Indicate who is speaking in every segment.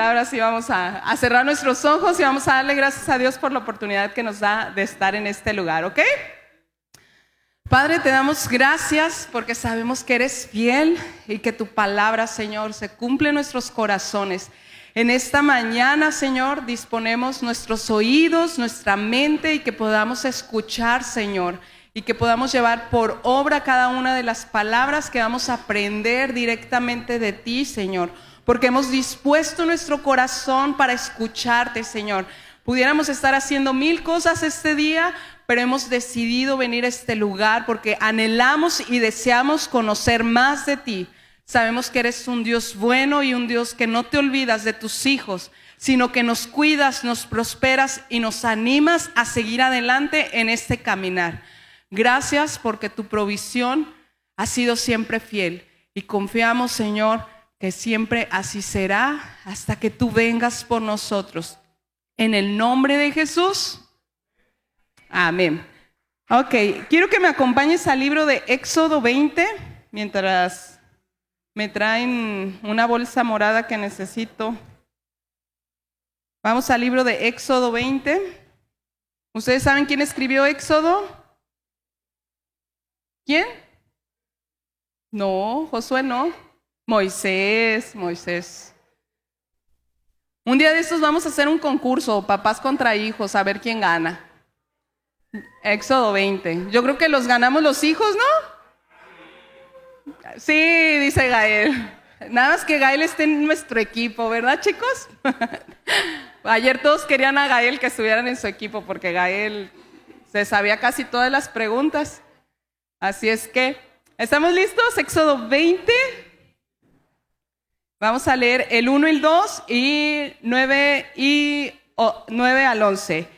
Speaker 1: ahora sí vamos a, a, cerrar nuestros ojos y vamos a darle gracias a Dios por la oportunidad que nos da de estar en este lugar, ¿ok? Padre, te damos gracias porque sabemos que eres fiel y que tu palabra, Señor, se cumple en nuestros corazones. En esta mañana, Señor, disponemos nuestros oídos, nuestra mente y que podamos escuchar, Señor, y que podamos llevar por obra cada una de las palabras que vamos a aprender directamente de ti, Señor, porque hemos dispuesto nuestro corazón para escucharte, Señor. Pudiéramos estar haciendo mil cosas este día, pero hemos decidido venir a este lugar porque anhelamos y deseamos conocer más de ti. Sabemos que eres un Dios bueno y un Dios que no te olvidas de tus hijos, sino que nos cuidas, nos prosperas y nos animas a seguir adelante en este caminar. Gracias porque tu provisión ha sido siempre fiel y confiamos, Señor, que siempre así será hasta que tú vengas por nosotros. En el nombre de Jesús. Amén. Ok, quiero que me acompañes al libro de Éxodo 20, mientras me traen una bolsa morada que necesito. Vamos al libro de Éxodo 20. ¿Ustedes saben quién escribió Éxodo? ¿Quién? No, Josué no. Moisés, Moisés. Un día de estos vamos a hacer un concurso, papás contra hijos, a ver quién gana. Éxodo 20. Yo creo que los ganamos los hijos, ¿no? Sí, dice Gael. Nada más que Gael esté en nuestro equipo, ¿verdad, chicos? Ayer todos querían a Gael que estuvieran en su equipo porque Gael se sabía casi todas las preguntas. Así es que, ¿estamos listos? Éxodo 20. Vamos a leer el 1 y el 2 y 9, y, 9 al 11.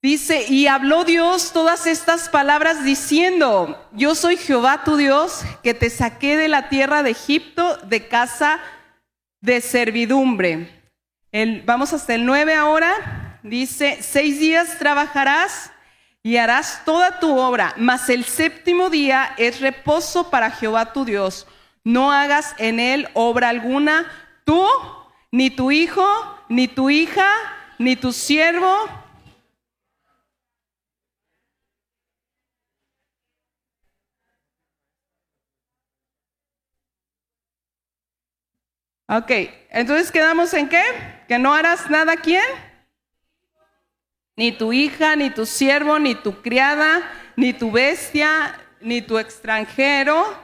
Speaker 1: Dice, y habló Dios todas estas palabras diciendo, yo soy Jehová tu Dios, que te saqué de la tierra de Egipto, de casa de servidumbre. El, vamos hasta el 9 ahora. Dice, seis días trabajarás y harás toda tu obra, mas el séptimo día es reposo para Jehová tu Dios. No hagas en él obra alguna, tú, ni tu hijo, ni tu hija, ni tu siervo, Ok, entonces quedamos en qué? Que no harás nada quién? Ni tu hija, ni tu siervo, ni tu criada, ni tu bestia, ni tu extranjero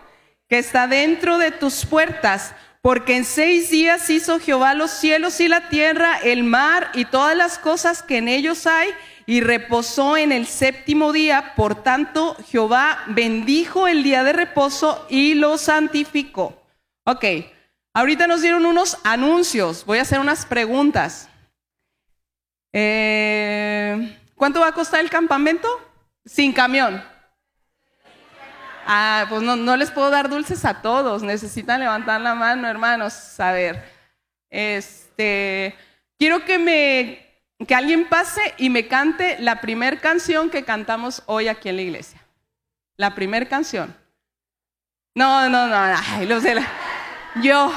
Speaker 1: que está dentro de tus puertas. Porque en seis días hizo Jehová los cielos y la tierra, el mar y todas las cosas que en ellos hay, y reposó en el séptimo día. Por tanto, Jehová bendijo el día de reposo y lo santificó. Ok. Ahorita nos dieron unos anuncios. Voy a hacer unas preguntas. Eh, ¿Cuánto va a costar el campamento? Sin camión. Ah, pues no, no, les puedo dar dulces a todos. Necesitan levantar la mano, hermanos. A ver. Este, quiero que me que alguien pase y me cante la primer canción que cantamos hoy aquí en la iglesia. La primer canción. No, no, no. Los de la, yo,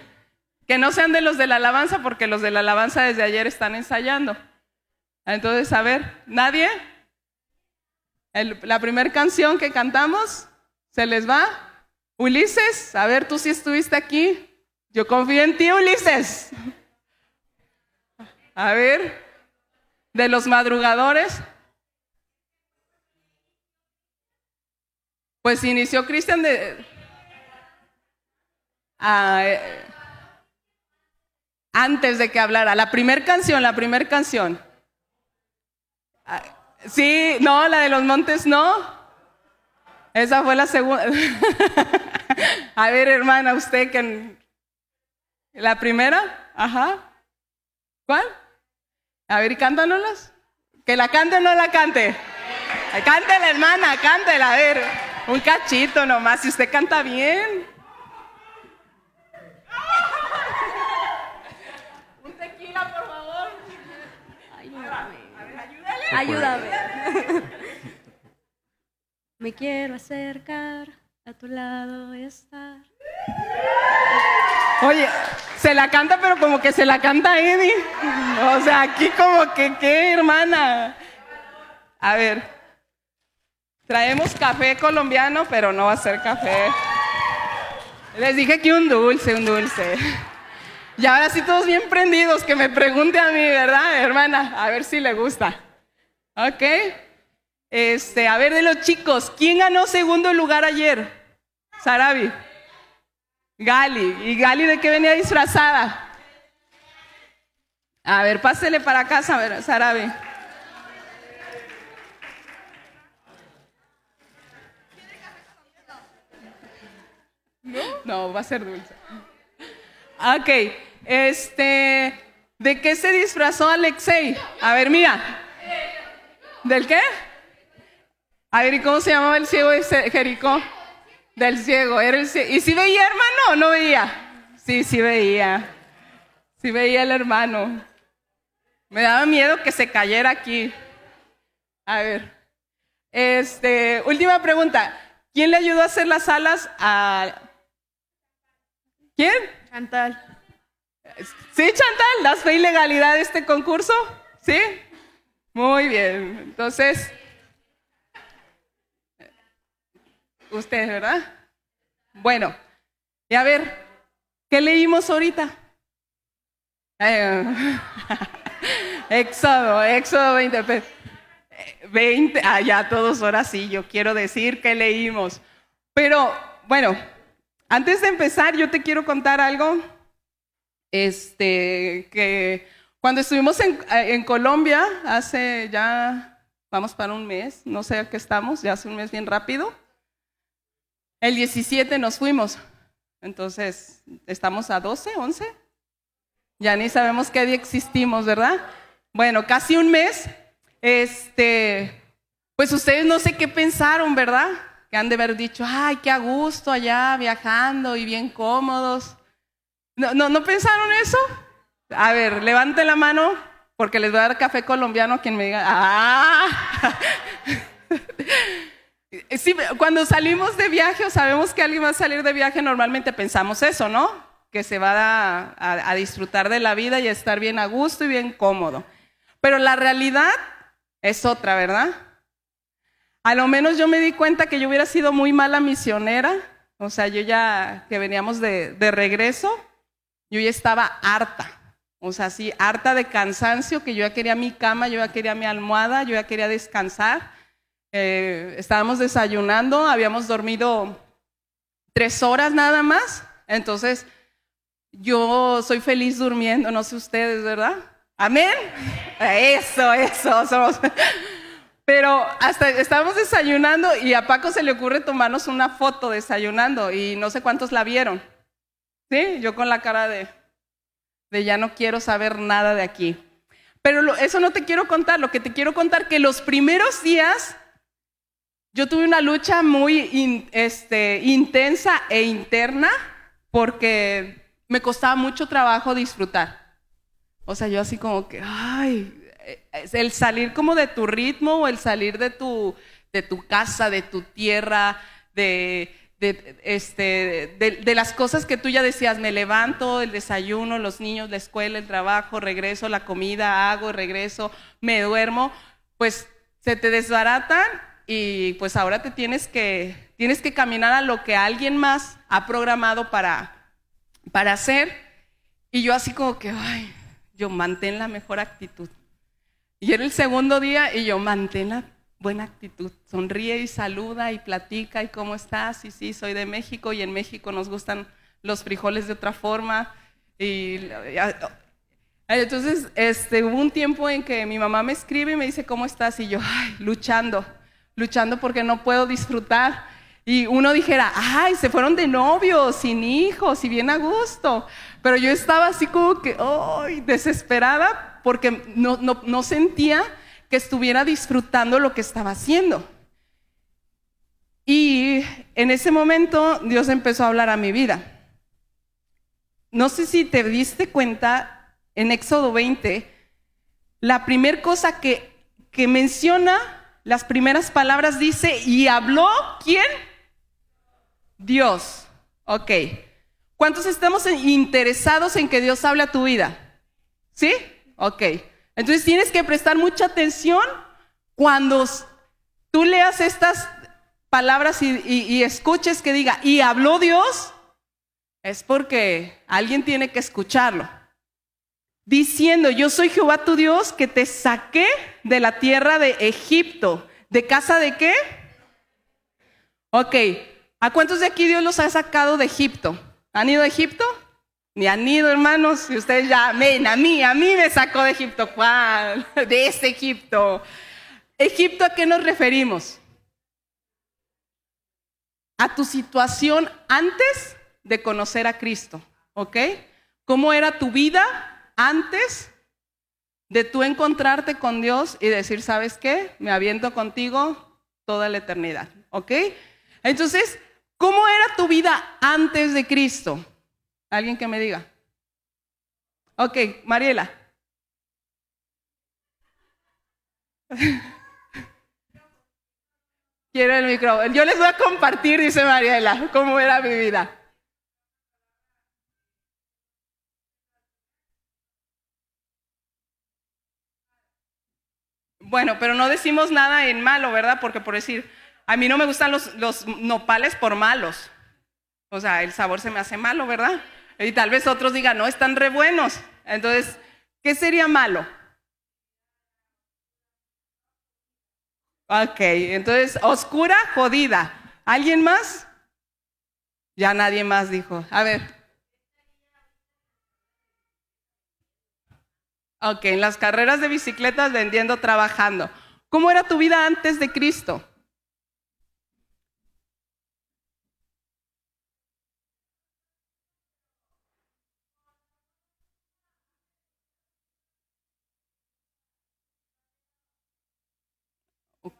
Speaker 1: que no sean de los de la alabanza, porque los de la alabanza desde ayer están ensayando. Entonces, a ver, ¿nadie? La primera canción que cantamos, ¿se les va? Ulises, a ver, tú sí estuviste aquí. Yo confío en ti, Ulises. A ver, de los madrugadores. Pues inició Cristian de, eh, antes de que hablara. La primer canción, la primer canción. Ah, sí, no, la de los montes no. Esa fue la segunda. A ver, hermana, usted que... ¿La primera? Ajá. ¿Cuál? A ver, cántanoslas. Que la cante o no la cante. Cántela, hermana, cántela. A ver, un cachito nomás. Si usted canta bien.
Speaker 2: Ayúdame. Me quiero acercar, a tu lado estar.
Speaker 1: Oye, se la canta, pero como que se la canta Eddie. O sea, aquí como que, ¿qué, hermana? A ver, traemos café colombiano, pero no va a ser café. Les dije que un dulce, un dulce. Y ahora sí todos bien prendidos, que me pregunte a mí, ¿verdad, hermana? A ver si le gusta. ¿Ok? Este, a ver de los chicos, ¿quién ganó segundo lugar ayer? Sarabi. Gali. ¿Y Gali de qué venía disfrazada? A ver, pásele para acá, Sarabi. ¿No? No, va a ser dulce. Ok, este, ¿de qué se disfrazó Alexei? A ver, mira. ¿Del qué? A ver, ¿y cómo se llamaba el ciego de Jericó? Del ciego, era el ciego. ¿Y si veía hermano o no veía? Sí, sí veía. Sí veía el hermano. Me daba miedo que se cayera aquí. A ver. Este, última pregunta. ¿Quién le ayudó a hacer las alas a ¿Quién?
Speaker 2: Chantal.
Speaker 1: ¿Sí, Chantal? ¿Das fe y legalidad de este concurso? ¿Sí? Muy bien. Entonces, usted, ¿verdad? Bueno, y a ver, ¿qué leímos ahorita? Éxodo, Éxodo 20. 20, ah, ya todos ahora sí, yo quiero decir que leímos. Pero, bueno, antes de empezar, yo te quiero contar algo. Este, que cuando estuvimos en, en, Colombia, hace ya, vamos para un mes, no sé a qué estamos, ya hace un mes bien rápido. El 17 nos fuimos. Entonces, estamos a 12, 11. Ya ni sabemos qué día existimos, ¿verdad? Bueno, casi un mes. Este, pues ustedes no sé qué pensaron, ¿verdad? que han de haber dicho, ay, qué a gusto allá viajando y bien cómodos. ¿No, no, ¿no pensaron eso? A ver, levante la mano porque les voy a dar café colombiano a quien me diga, ah. Sí, cuando salimos de viaje o sabemos que alguien va a salir de viaje, normalmente pensamos eso, ¿no? Que se va a disfrutar de la vida y a estar bien a gusto y bien cómodo. Pero la realidad es otra, ¿verdad? A lo menos yo me di cuenta que yo hubiera sido muy mala misionera. O sea, yo ya que veníamos de, de regreso, yo ya estaba harta. O sea, sí, harta de cansancio, que yo ya quería mi cama, yo ya quería mi almohada, yo ya quería descansar. Eh, estábamos desayunando, habíamos dormido tres horas nada más. Entonces, yo soy feliz durmiendo, no sé ustedes, ¿verdad? Amén. Eso, eso. Pero hasta estábamos desayunando y a Paco se le ocurre tomarnos una foto desayunando y no sé cuántos la vieron. ¿Sí? Yo con la cara de, de ya no quiero saber nada de aquí. Pero eso no te quiero contar, lo que te quiero contar que los primeros días yo tuve una lucha muy este, intensa e interna porque me costaba mucho trabajo disfrutar. O sea, yo así como que, ay, el salir como de tu ritmo o el salir de tu, de tu casa, de tu tierra, de, de, este, de, de, las cosas que tú ya decías, me levanto, el desayuno, los niños, la escuela, el trabajo, regreso, la comida, hago, regreso, me duermo, pues se te desbaratan y pues ahora te tienes que, tienes que caminar a lo que alguien más ha programado para, para hacer. Y yo así como que, ay, yo mantén la mejor actitud. Y era el segundo día y yo mantén la buena actitud, sonríe y saluda y platica y cómo estás. Y sí, soy de México y en México nos gustan los frijoles de otra forma. Y entonces este, hubo un tiempo en que mi mamá me escribe y me dice, ¿cómo estás? Y yo, ay, luchando, luchando porque no puedo disfrutar. Y uno dijera, ay, se fueron de novios, sin hijos y bien a gusto. Pero yo estaba así como que, ay, desesperada porque no, no, no sentía que estuviera disfrutando lo que estaba haciendo. Y en ese momento Dios empezó a hablar a mi vida. No sé si te diste cuenta en Éxodo 20, la primera cosa que, que menciona, las primeras palabras dice, y habló, ¿quién? Dios. Ok. ¿Cuántos estamos interesados en que Dios hable a tu vida? ¿Sí? Ok. Entonces tienes que prestar mucha atención cuando tú leas estas palabras y, escuches que diga, y habló Dios, es porque alguien tiene que escucharlo. Diciendo, yo soy Jehová tu Dios que te saqué de la tierra de Egipto. ¿De casa de qué? Ok, ¿a cuántos de aquí Dios los ha sacado de Egipto? ¿Han ido a Egipto? Ni han ido, hermanos, y ustedes ya, ven, a mí, a mí me sacó de Egipto. ¿Cuál? De ese Egipto. Egipto, ¿a qué nos referimos? A tu situación antes de conocer a Cristo, ¿ok? ¿Cómo era tu vida antes de tú encontrarte con Dios y decir, ¿sabes qué? Me aviento contigo toda la eternidad, ¿ok? Entonces, ¿cómo era tu vida antes de Cristo? Alguien que me diga. Ok, Mariela. Quiero el micrófono. Yo les voy a compartir, dice Mariela, cómo era mi vida. Bueno, pero no decimos nada en malo, ¿verdad? Porque por decir, a mí no me gustan los, los nopales por malos. O sea, el sabor se me hace malo, ¿verdad? Y tal vez otros digan, no, están re buenos. Entonces, ¿qué sería malo? Ok, entonces, oscura, jodida. ¿Alguien más? Ya nadie más dijo. A ver. Ok, en las carreras de bicicletas vendiendo, trabajando. ¿Cómo era tu vida antes de Cristo?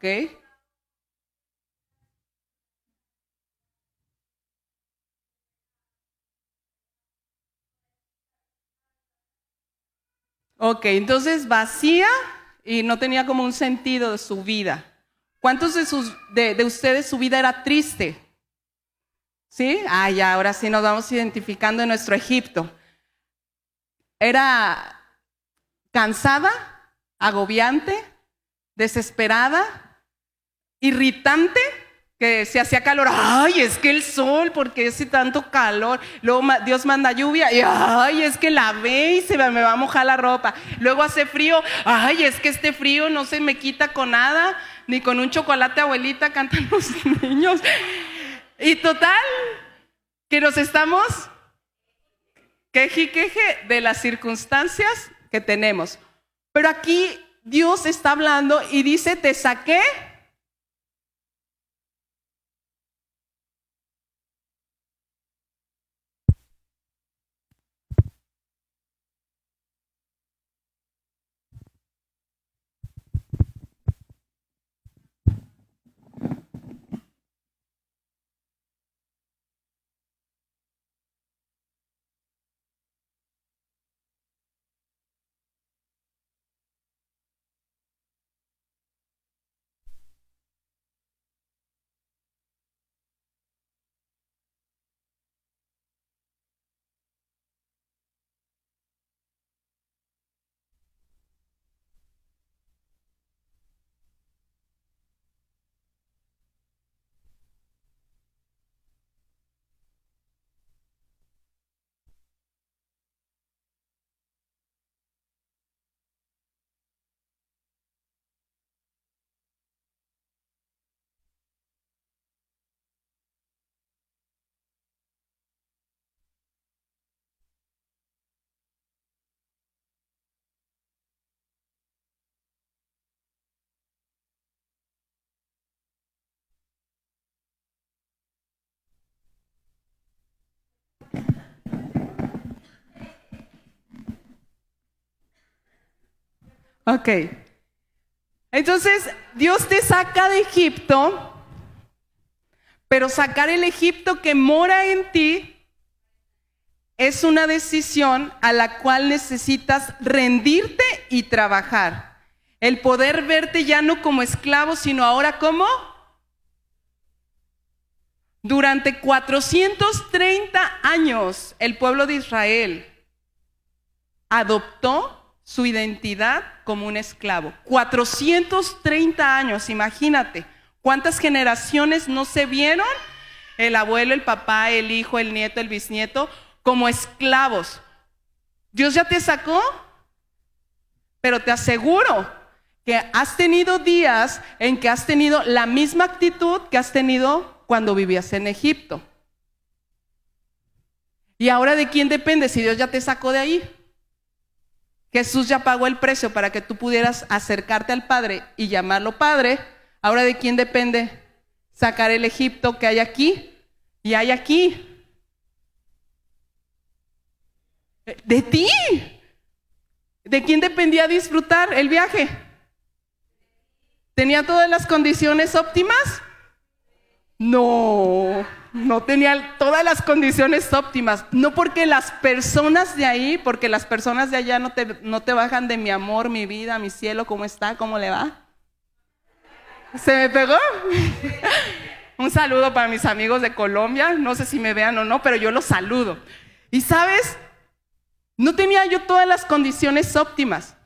Speaker 1: ¿Ok? Ok, entonces vacía y no tenía como un sentido de su vida. ¿Cuántos de, sus, de, ustedes su vida era triste? ¿Sí? Ah, ya, ahora sí nos vamos identificando en nuestro Egipto. Era cansada, agobiante, desesperada, irritante, que se hacía calor, ay, es que el sol, porque hace tanto calor, luego Dios manda lluvia, y ay, es que la ve y se me va a mojar la ropa, luego hace frío, ay, es que este frío no se me quita con nada, ni con un chocolate abuelita cantan los niños, y total, que nos estamos queje queje de las circunstancias que tenemos, pero aquí Dios está hablando y dice, te saqué Ok. Entonces, Dios te saca de Egipto, pero sacar el Egipto que mora en ti es una decisión a la cual necesitas rendirte y trabajar. El poder verte ya no como esclavo, sino ahora como Durante 430 años el pueblo de Israel adoptó su identidad como un esclavo. 430 años, imagínate. ¿Cuántas generaciones no se vieron? El abuelo, el papá, el hijo, el nieto, el bisnieto, como esclavos. Dios ya te sacó, pero te aseguro que has tenido días en que has tenido la misma actitud que has tenido cuando vivías en Egipto. ¿Y ahora de quién depende si Dios ya te sacó de ahí? Jesús ya pagó el precio para que tú pudieras acercarte al Padre y llamarlo Padre. Ahora de quién depende sacar el Egipto que hay aquí y hay aquí. De ti. ¿De quién dependía disfrutar el viaje? ¿Tenía todas las condiciones óptimas? No, no tenía todas las condiciones óptimas. No porque las personas de ahí, porque las personas de allá no te, no te bajan de mi amor, mi vida, mi cielo, ¿cómo está? ¿Cómo le va? ¿Se me pegó? Un saludo para mis amigos de Colombia. No sé si me vean o no, pero yo los saludo. Y sabes, no tenía yo todas las condiciones óptimas,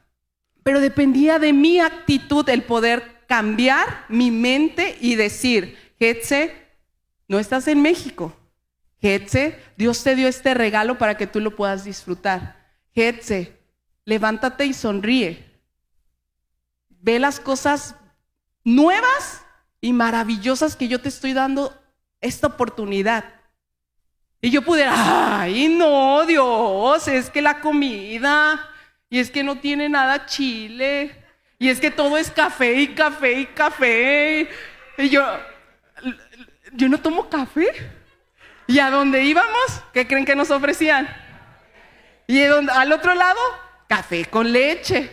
Speaker 1: pero dependía de mi actitud el poder cambiar mi mente y decir, Getse, no estás en México. Getse, Dios te dio este regalo para que tú lo puedas disfrutar. Getse, levántate y sonríe. Ve las cosas nuevas y maravillosas que yo te estoy dando esta oportunidad. Y yo pudiera, ay, no, Dios, es que la comida, y es que no tiene nada chile, y es que todo es café y café y café. Y yo, yo no tomo café. Y a donde íbamos, ¿qué creen que nos ofrecían? Y al otro lado, café con leche.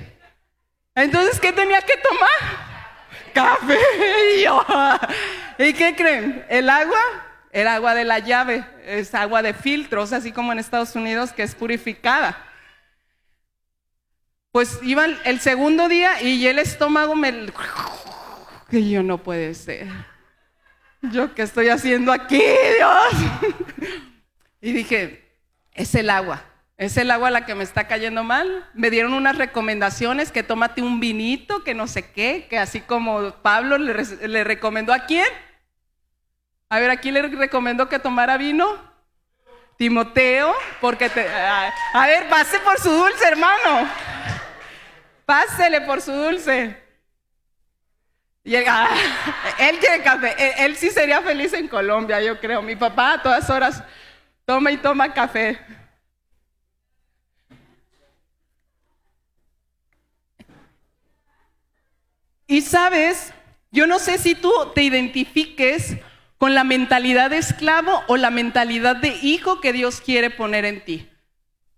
Speaker 1: Entonces, ¿qué tenía que tomar? Café. Y, yo, ¿Y qué creen? El agua, el agua de la llave, es agua de filtros, así como en Estados Unidos, que es purificada. Pues iban el segundo día y el estómago me... Que yo no puede ser. ¿Yo qué estoy haciendo aquí, Dios? y dije, es el agua. Es el agua la que me está cayendo mal. Me dieron unas recomendaciones que tómate un vinito, que no sé qué, que así como Pablo le, recomendó a quién. A ver, ¿a quién le recomendó que tomara vino? Timoteo, porque te... A ver, pase por su dulce, hermano. Pásele por su dulce. Y él, ah, café. Él, sí sería feliz en Colombia, yo creo. Mi papá a todas horas toma y toma café. Y sabes, yo no sé si tú te identifiques con la mentalidad de esclavo o la mentalidad de hijo que Dios quiere poner en ti.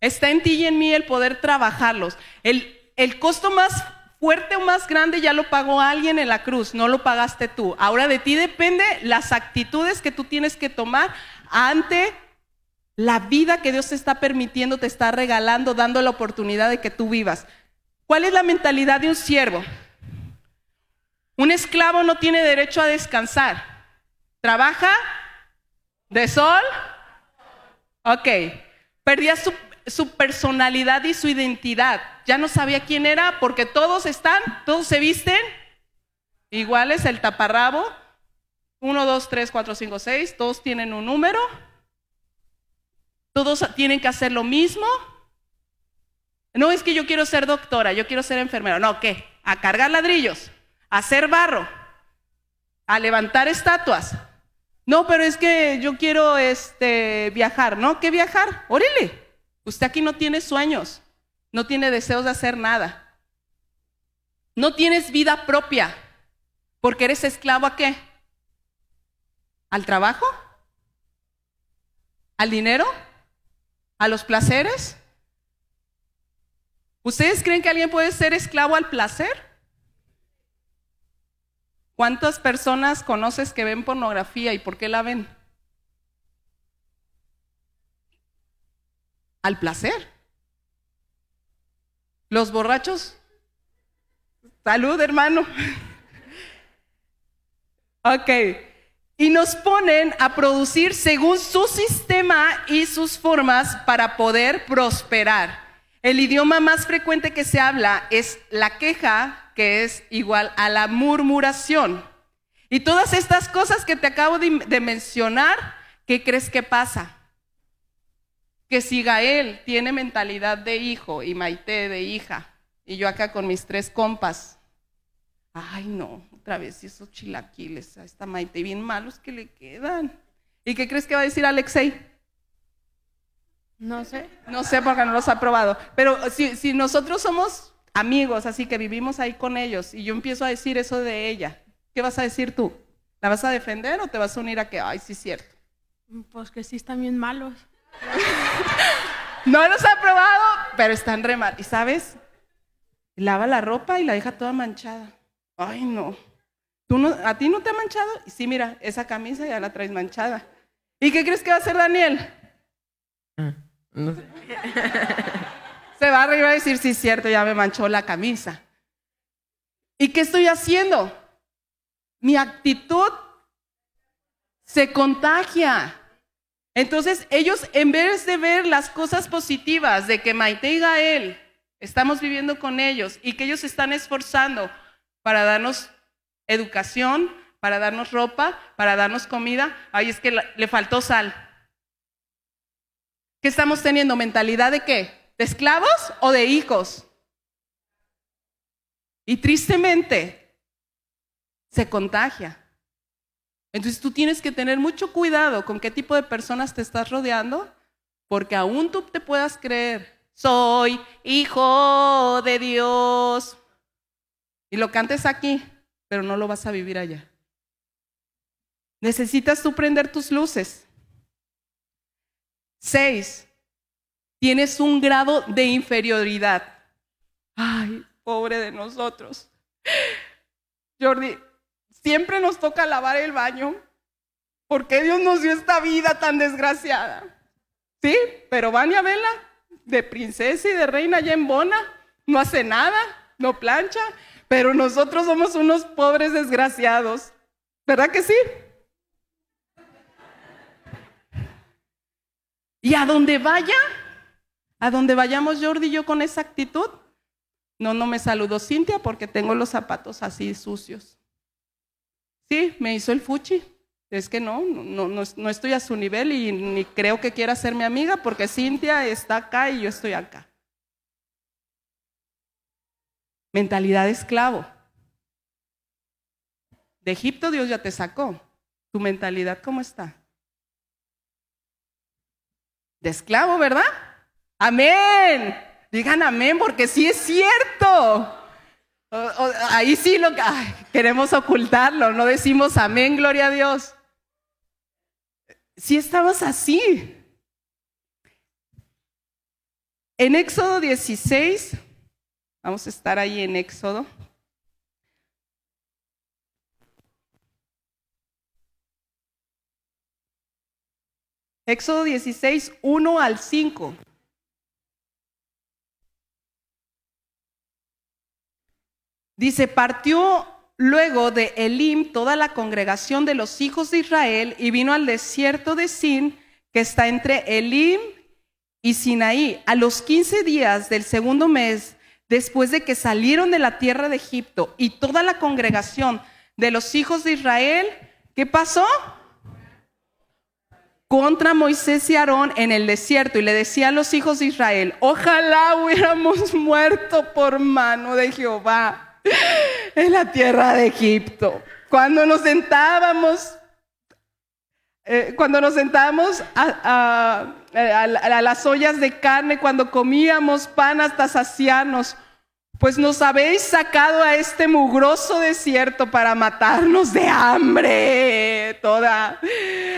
Speaker 1: Está en ti y en mí el poder trabajarlos. El, el costo más fuerte o más grande ya lo pagó alguien en la cruz, no lo pagaste tú. Ahora de ti depende las actitudes que tú tienes que tomar ante la vida que Dios te está permitiendo, te está regalando, dando la oportunidad de que tú vivas. ¿Cuál es la mentalidad de un siervo? Un esclavo no tiene derecho a descansar. ¿Trabaja? ¿De sol? Ok. Perdía su su personalidad y su identidad. Ya no sabía quién era porque todos están, todos se visten iguales, el taparrabo. Uno, dos, tres, cuatro, cinco, seis. Todos tienen un número. Todos tienen que hacer lo mismo. No es que yo quiero ser doctora, yo quiero ser enfermera. No, ¿qué? A cargar ladrillos, a hacer barro, a levantar estatuas. No, pero es que yo quiero este, viajar. ¿No? ¿Qué viajar? Órale. Usted aquí no tiene sueños, no tiene deseos de hacer nada. No tienes vida propia, porque eres esclavo a qué? ¿Al trabajo? ¿Al dinero? ¿A los placeres? ¿Ustedes creen que alguien puede ser esclavo al placer? ¿Cuántas personas conoces que ven pornografía y por qué la ven? Al placer. Los borrachos, salud hermano. ok, y nos ponen a producir según su sistema y sus formas para poder prosperar. El idioma más frecuente que se habla es la queja, que es igual a la murmuración. Y todas estas cosas que te acabo de, mencionar, ¿qué crees que pasa? Que si Gael tiene mentalidad de hijo y Maite de hija, y yo acá con mis tres compas, ay no, otra vez, esos chilaquiles a esta Maite, bien malos que le quedan. ¿Y qué crees que va a decir Alexei?
Speaker 2: No sé.
Speaker 1: No sé porque no los ha probado. Pero si, si nosotros somos amigos, así que vivimos ahí con ellos, y yo empiezo a decir eso de ella, ¿qué vas a decir tú? ¿La vas a defender o te vas a unir a que, ay, sí es cierto?
Speaker 2: Pues que sí están bien malos.
Speaker 1: No los ha probado, pero están re mal. ¿Y sabes? Lava la ropa y la deja toda manchada. Ay, no. ¿Tú no. ¿A ti no te ha manchado? Y sí, mira, esa camisa ya la traes manchada. ¿Y qué crees que va a hacer Daniel?
Speaker 3: Ah, no sé.
Speaker 1: Se va arriba a decir, sí, es cierto, ya me manchó la camisa. ¿Y qué estoy haciendo? Mi actitud se contagia. Entonces, ellos, en vez de ver las cosas positivas de que Maite y Gael estamos viviendo con ellos y que ellos están esforzando para darnos educación, para darnos ropa, para darnos comida, ay, es que le faltó sal. ¿Qué estamos teniendo? ¿Mentalidad de qué? ¿De esclavos o de hijos? Y tristemente se contagia. Entonces tú tienes que tener mucho cuidado con qué tipo de personas te estás rodeando, porque aún tú te puedas creer, soy hijo de Dios. Y lo cantes aquí, pero no lo vas a vivir allá. Necesitas tú prender tus luces. Seis, tienes un grado de inferioridad. Ay, pobre de nosotros. Jordi, siempre nos toca lavar el baño. ¿Por qué Dios nos dio esta vida tan desgraciada? Sí, pero Vania Vela, de princesa y de reina ya en Bona, no hace nada, no plancha, pero nosotros somos unos pobres desgraciados. ¿Verdad que sí? Y a donde vaya, a donde vayamos Jordi y yo con esa actitud, no, no me saludó Cintia porque tengo los zapatos así sucios. Sí, me hizo el fuchi. Es que no, no, no, no estoy a su nivel y ni creo que quiera ser mi amiga porque Cintia está acá y yo estoy acá. Mentalidad de esclavo. De Egipto Dios ya te sacó. ¿Tu mentalidad cómo está? De esclavo, ¿verdad? Amén. Digan amén porque sí es cierto. Ahí sí lo ay, queremos ocultarlo, no decimos amén, gloria a Dios. Si estamos así. En Éxodo 16, vamos a estar ahí en Éxodo. Éxodo 16, 1 al 5. Dice, partió luego de Elim toda la congregación de los hijos de Israel y vino al desierto de Sin, que está entre Elim y Sinaí. A los 15 días del segundo mes, después de que salieron de la tierra de Egipto y toda la congregación de los hijos de Israel, ¿qué pasó? contra Moisés y Aarón en el desierto y le decía a los hijos de Israel, ojalá hubiéramos muerto por mano de Jehová en la tierra de Egipto. Cuando nos sentábamos, eh, cuando nos sentábamos a, a- las ollas de carne, cuando comíamos pan hasta saciarnos, pues nos habéis sacado a este mugroso desierto para matarnos de hambre. Toda,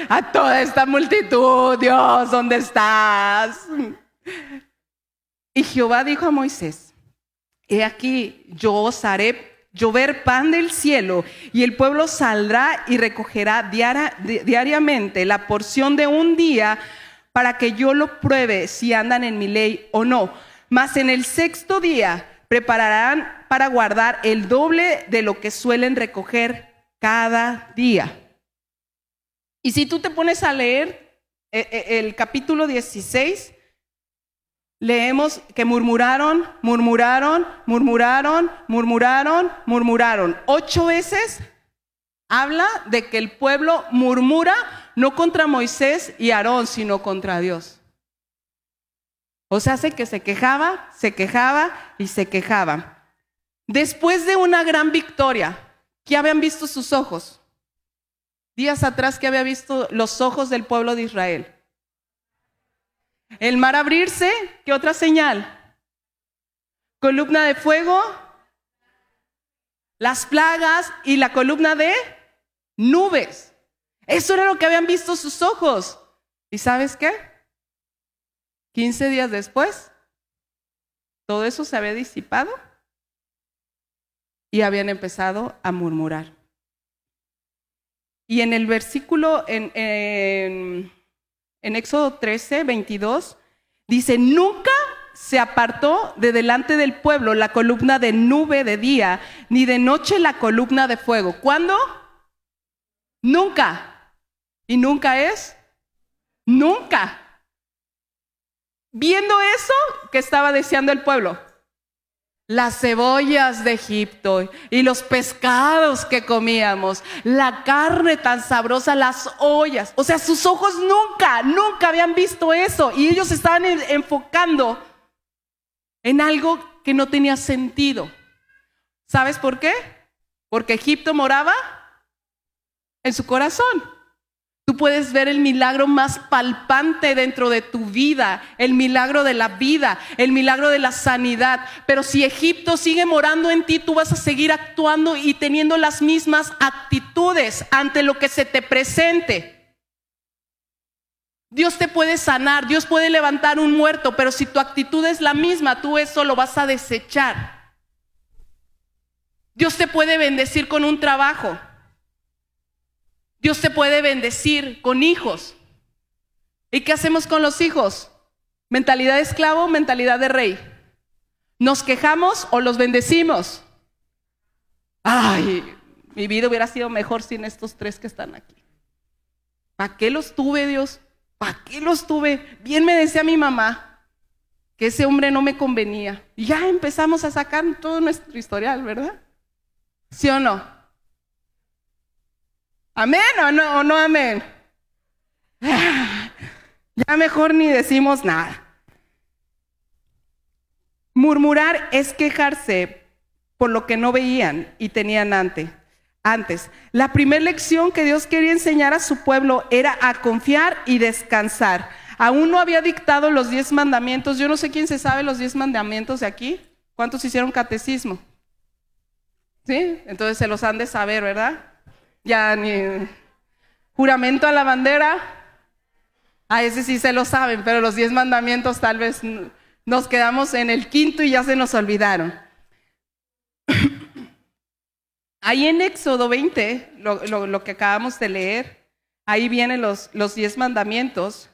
Speaker 1: a toda esta multitud, Dios, ¿dónde estás? Y Jehová dijo a Moisés, he aquí, yo os haré llover pan del cielo y el pueblo saldrá y recogerá diariamente la porción de un día para que yo lo pruebe si andan en mi ley o no. Mas en el sexto día prepararán para guardar el doble de lo que suelen recoger cada día. Y si tú te pones a leer eh, eh, el capítulo 16, leemos que murmuraron, murmuraron, murmuraron, murmuraron, murmuraron. Ocho veces habla de que el pueblo murmura no contra Moisés y Aarón, sino contra Dios. O sea, hace que se quejaba, se quejaba y se quejaba. Después de una gran victoria, ¿qué habían visto sus ojos? Días atrás, ¿qué había visto los ojos del pueblo de Israel? El mar abrirse, ¿qué otra señal? Columna de fuego, las plagas y la columna de nubes. Eso era lo que habían visto sus ojos. ¿Y sabes qué? 15 días después, todo eso se había disipado y habían empezado a murmurar. Y en el versículo, en, en, Éxodo 13, 22, dice, nunca se apartó de delante del pueblo la columna de nube de día, ni de noche la columna de fuego. ¿Cuándo? Nunca. ¿Y nunca es? Nunca. Viendo eso, ¿qué estaba deseando el pueblo? Las cebollas de Egipto y los pescados que comíamos, la carne tan sabrosa, las ollas. O sea, sus ojos nunca, nunca habían visto eso. Y ellos estaban enfocando en algo que no tenía sentido. ¿Sabes por qué? Porque Egipto moraba en su corazón. Tú puedes ver el milagro más palpante dentro de tu vida, el milagro de la vida, el milagro de la sanidad. Pero si Egipto sigue morando en ti, tú vas a seguir actuando y teniendo las mismas actitudes ante lo que se te presente. Dios te puede sanar, Dios puede levantar un muerto, pero si tu actitud es la misma, tú eso lo vas a desechar. Dios te puede bendecir con un trabajo. Dios te puede bendecir con hijos. ¿Y qué hacemos con los hijos? Mentalidad de esclavo, mentalidad de rey. ¿Nos quejamos o los bendecimos? Ay, mi vida hubiera sido mejor sin estos tres que están aquí. ¿Para qué los tuve, Dios? ¿Para qué los tuve? Bien me decía mi mamá que ese hombre no me convenía. Y ya empezamos a sacar todo nuestro historial, ¿verdad? ¿Sí o no? ¿Amén o no, o no amén? Ya mejor ni decimos nada. Murmurar es quejarse por lo que no veían y tenían antes. Antes, la primera lección que Dios quería enseñar a su pueblo era a confiar y descansar. Aún no había dictado los diez mandamientos. Yo no sé quién se sabe los diez mandamientos de aquí. ¿Cuántos hicieron catecismo? ¿Sí? Entonces se los han de saber, ¿verdad? Ya ni juramento a la bandera, a ese sí se lo saben, pero los diez mandamientos tal vez nos quedamos en el quinto y ya se nos olvidaron. Ahí en Éxodo 20, lo, que acabamos de leer, ahí vienen los, los diez mandamientos.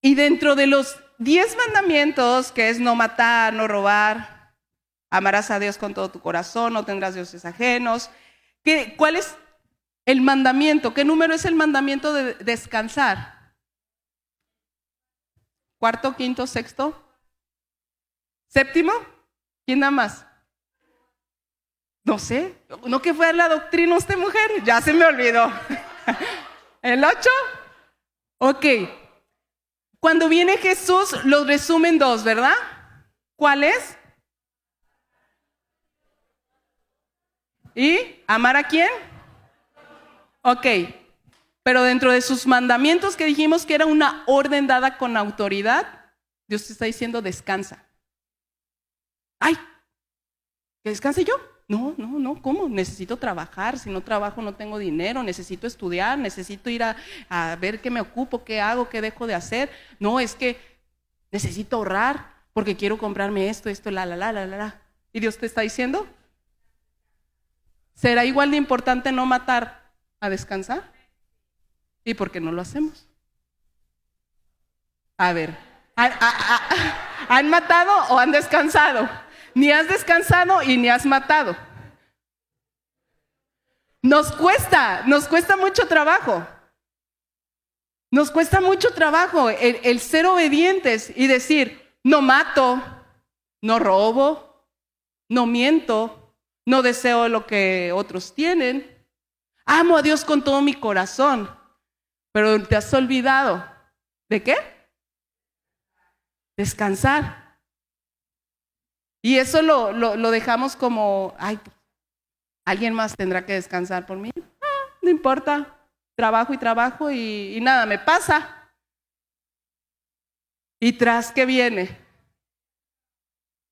Speaker 1: Y dentro de los diez mandamientos, que es no matar, no robar, Amarás a Dios con todo tu corazón, no tendrás dioses ajenos. ¿Qué, ¿Cuál es el mandamiento? ¿Qué número es el mandamiento de descansar? ¿Cuarto, quinto, sexto? ¿Séptimo? ¿Quién da más? No sé. ¿No que fue la doctrina usted, mujer? Ya se me olvidó. ¿El ocho? Ok. Cuando viene Jesús, los resumen dos, ¿verdad? ¿Cuál es? ¿Y amar a quién? Ok, pero dentro de sus mandamientos que dijimos que era una orden dada con autoridad, Dios te está diciendo descansa. Ay, ¿que descanse yo? No, no, no, ¿cómo? Necesito trabajar, si no trabajo no tengo dinero, necesito estudiar, necesito ir a, a ver qué me ocupo, qué hago, qué dejo de hacer. No, es que necesito ahorrar porque quiero comprarme esto, esto, la, la, la, la, la. ¿Y Dios te está diciendo? ¿Será igual de importante no matar a descansar? ¿Y por qué no lo hacemos? A ver, ¿han matado o han descansado? Ni has descansado y ni has matado. Nos cuesta, nos cuesta mucho trabajo. Nos cuesta mucho trabajo el, ser obedientes y decir, no mato, no robo, no miento, no deseo lo que otros tienen. Amo a Dios con todo mi corazón, pero te has olvidado. ¿De qué? Descansar. Y eso lo, lo, dejamos como, ay, alguien más tendrá que descansar por mí. Ah, no importa, trabajo y trabajo y, y nada me pasa. ¿Y tras qué viene?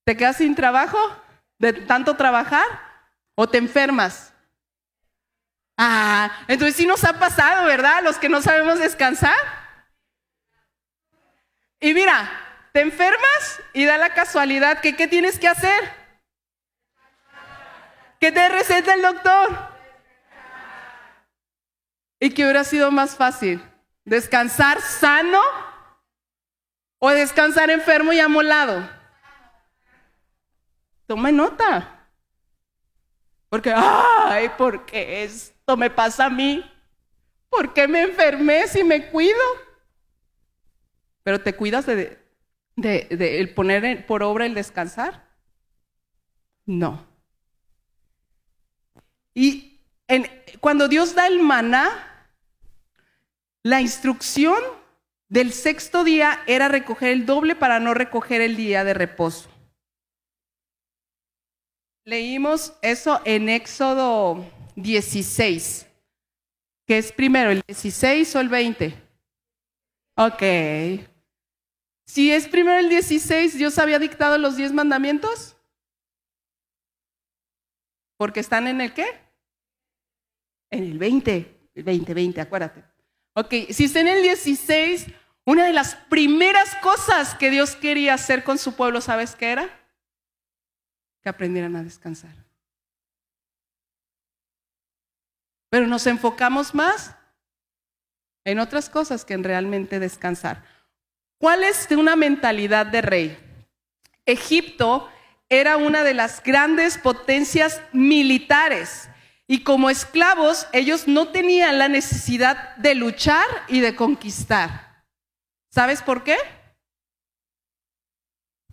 Speaker 1: ¿Te quedas sin trabajo de tanto trabajar o te enfermas? Ah, entonces sí nos ha pasado, ¿verdad? Los que no sabemos descansar. Y mira, te enfermas y da la casualidad que ¿qué tienes que hacer? ¿Qué te receta el doctor? ¿Y qué hubiera sido más fácil? ¿Descansar sano o descansar enfermo y amolado? Toma nota. Porque, ay, ¿por qué esto me pasa a mí? ¿Por qué me enfermé si me cuido? Pero te cuidas de, el poner por obra el descansar. No. Y cuando Dios da el maná, la instrucción del sexto día era recoger el doble para no recoger el día de reposo. Leímos eso en Éxodo 16, que es primero el 16 o el 20. Ok. Si es primero el 16, Dios había dictado los 10 mandamientos. Porque están en el qué? En el 20, el 20, 20, acuérdate. Ok, si está en el 16, una de las primeras cosas que Dios quería hacer con su pueblo, ¿sabes qué era? Que aprendieran a descansar. Pero nos enfocamos más en otras cosas que en realmente descansar. ¿Cuál es una mentalidad de rey? Egipto era una de las grandes potencias militares y como esclavos ellos no tenían la necesidad de luchar y de conquistar. ¿Sabes por qué?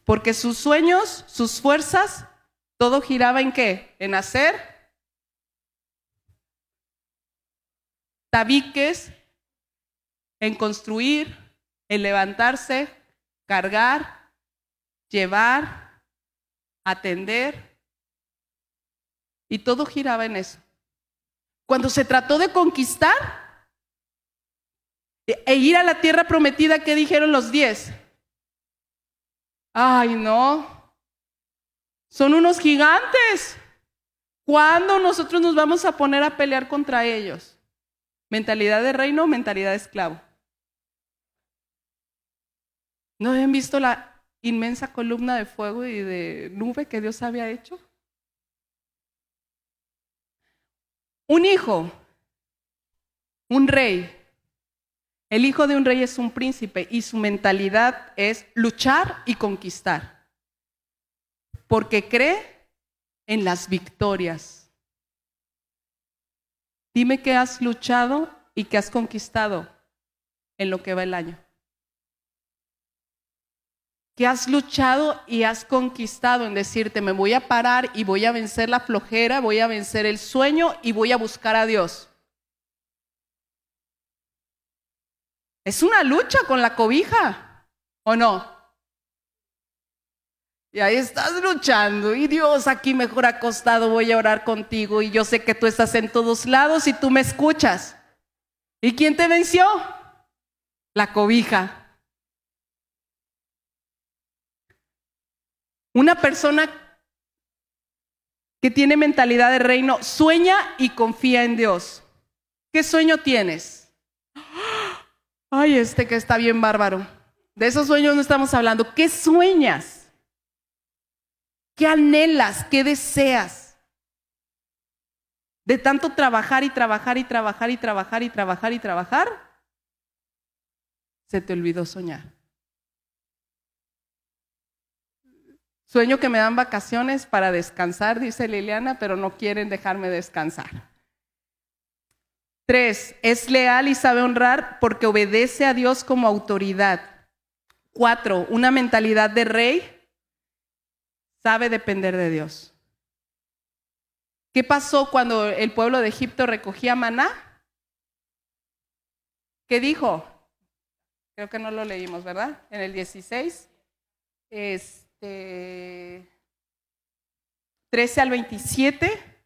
Speaker 1: Porque sus sueños, sus fuerzas, todo giraba en qué? En hacer tabiques, en construir, en levantarse, cargar, llevar, atender. Y todo giraba en eso. Cuando se trató de conquistar e ir a la tierra prometida, ¿qué dijeron los diez? Ay, no. Son unos gigantes. ¿Cuándo nosotros nos vamos a poner a pelear contra ellos? Mentalidad de reino, mentalidad de esclavo. ¿No habían visto la inmensa columna de fuego y de nube que Dios había hecho? Un hijo, un rey. El hijo de un rey es un príncipe y su mentalidad es luchar y conquistar. Porque cree en las victorias. Dime que has luchado y que has conquistado en lo que va el año que has luchado y has conquistado en decirte, me voy a parar y voy a vencer la flojera, voy a vencer el sueño y voy a buscar a Dios. Es una lucha con la cobija, ¿o no? Y ahí estás luchando y Dios aquí mejor acostado voy a orar contigo y yo sé que tú estás en todos lados y tú me escuchas. ¿Y quién te venció? La cobija. Una persona que tiene mentalidad de reino sueña y confía en Dios. ¿Qué sueño tienes? Ay, este que está bien bárbaro. De esos sueños no estamos hablando. ¿Qué sueñas? ¿Qué anhelas? ¿Qué deseas? De tanto trabajar y trabajar y trabajar y trabajar y trabajar y trabajar, se te olvidó soñar. Sueño que me dan vacaciones para descansar, dice Liliana, pero no quieren dejarme descansar. Tres, es leal y sabe honrar porque obedece a Dios como autoridad. Cuatro, una mentalidad de rey, sabe depender de Dios. ¿Qué pasó cuando el pueblo de Egipto recogía maná? ¿Qué dijo? Creo que no lo leímos, ¿verdad? En el 16. Este 13 al 27.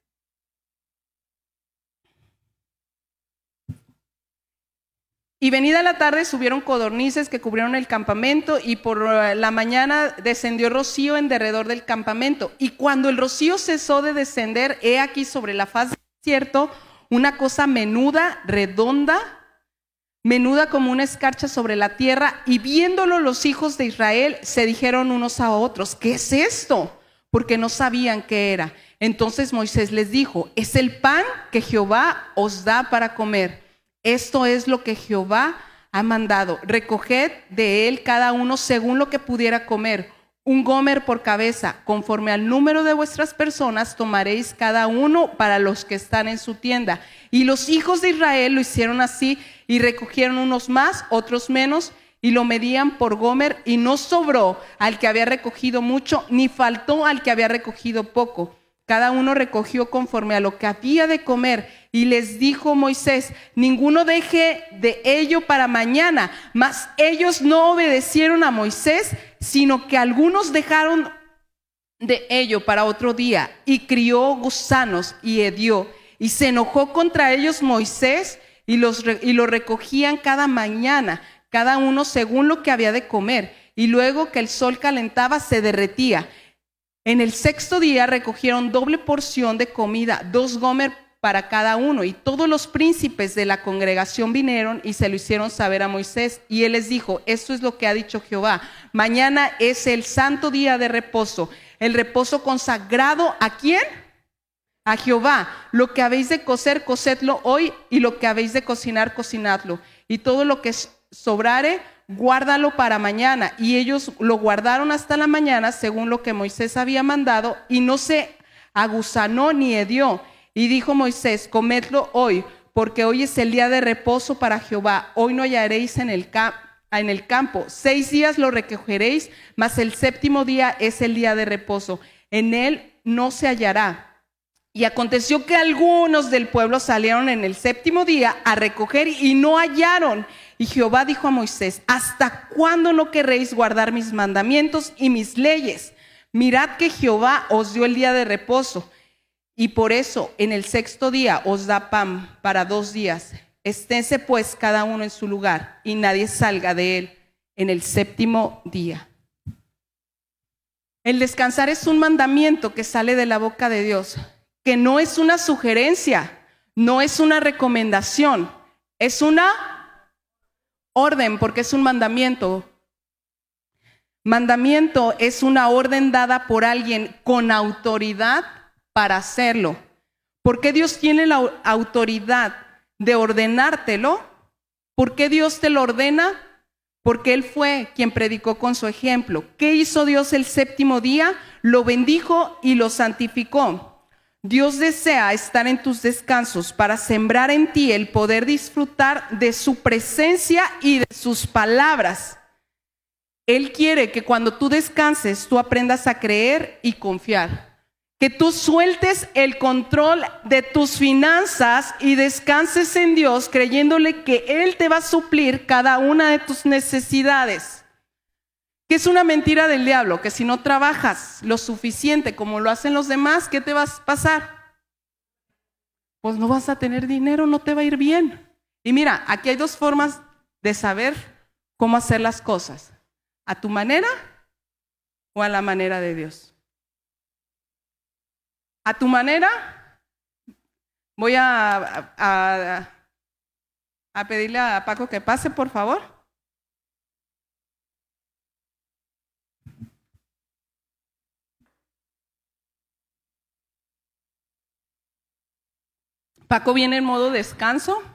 Speaker 1: Y venida la tarde subieron codornices que cubrieron el campamento y por eh, la mañana descendió rocío en derredor del campamento. Y cuando el rocío cesó de descender, he aquí sobre la faz del desierto una cosa menuda, redonda, menuda como una escarcha sobre la tierra. Y viéndolo los hijos de Israel se dijeron unos a otros, ¿qué es esto? Porque no sabían qué era. Entonces Moisés les dijo, es el pan que Jehová os da para comer. Esto es lo que Jehová ha mandado. Recoged de él cada uno según lo que pudiera comer. Un gomer por cabeza, conforme al número de vuestras personas, tomaréis cada uno para los que están en su tienda. Y los hijos de Israel lo hicieron así y recogieron unos más, otros menos, y lo medían por gomer, y no sobró al que había recogido mucho, ni faltó al que había recogido poco. Cada uno recogió conforme a lo que había de comer y les dijo Moisés, ninguno deje de ello para mañana. Mas ellos no obedecieron a Moisés, sino que algunos dejaron de ello para otro día y crió gusanos y hedió. Y se enojó contra ellos Moisés y, los, y lo recogían cada mañana, cada uno según lo que había de comer. Y luego que el sol calentaba, se derretía. En el sexto día recogieron doble porción de comida, dos gomer para cada uno. Y todos los príncipes de la congregación vinieron y se lo hicieron saber a Moisés. Y él les dijo, esto es lo que ha dicho Jehová. Mañana es el santo día de reposo. El reposo consagrado a quién? A Jehová. Lo que habéis de cocer, cocedlo hoy. Y lo que habéis de cocinar, cocinadlo. Y todo lo que sobrare, guárdalo para mañana. Y ellos lo guardaron hasta la mañana, según lo que Moisés había mandado. Y no se aguzanó ni hedió y dijo Moisés, comedlo hoy, porque hoy es el día de reposo para Jehová. Hoy no hallaréis en el, campo. Seis días lo recogeréis, mas el séptimo día es el día de reposo. En él no se hallará. Y aconteció que algunos del pueblo salieron en el séptimo día a recoger y no hallaron. Y Jehová dijo a Moisés, ¿hasta cuándo no querréis guardar mis mandamientos y mis leyes? Mirad que Jehová os dio el día de reposo y por eso en el sexto día os da pan para dos días. Esténse pues cada uno en su lugar y nadie salga de él en el séptimo día. El descansar es un mandamiento que sale de la boca de Dios, que no es una sugerencia, no es una recomendación, es una orden porque es un mandamiento. Mandamiento es una orden dada por alguien con autoridad para hacerlo. ¿Por qué Dios tiene la autoridad de ordenártelo? ¿Por qué Dios te lo ordena? Porque Él fue quien predicó con su ejemplo. ¿Qué hizo Dios el séptimo día? Lo bendijo y lo santificó. Dios desea estar en tus descansos para sembrar en ti el poder disfrutar de su presencia y de sus palabras. Él quiere que cuando tú descanses tú aprendas a creer y confiar que tú sueltes el control de tus finanzas y descanses en Dios creyéndole que Él te va a suplir cada una de tus necesidades. Que es una mentira del diablo, que si no trabajas lo suficiente como lo hacen los demás, ¿qué te va a pasar? Pues no vas a tener dinero, no te va a ir bien. Y mira, aquí hay dos formas de saber cómo hacer las cosas. A tu manera o a la manera de Dios a tu manera. Voy a, a, pedirle a Paco que pase, por favor. Paco viene en modo descanso.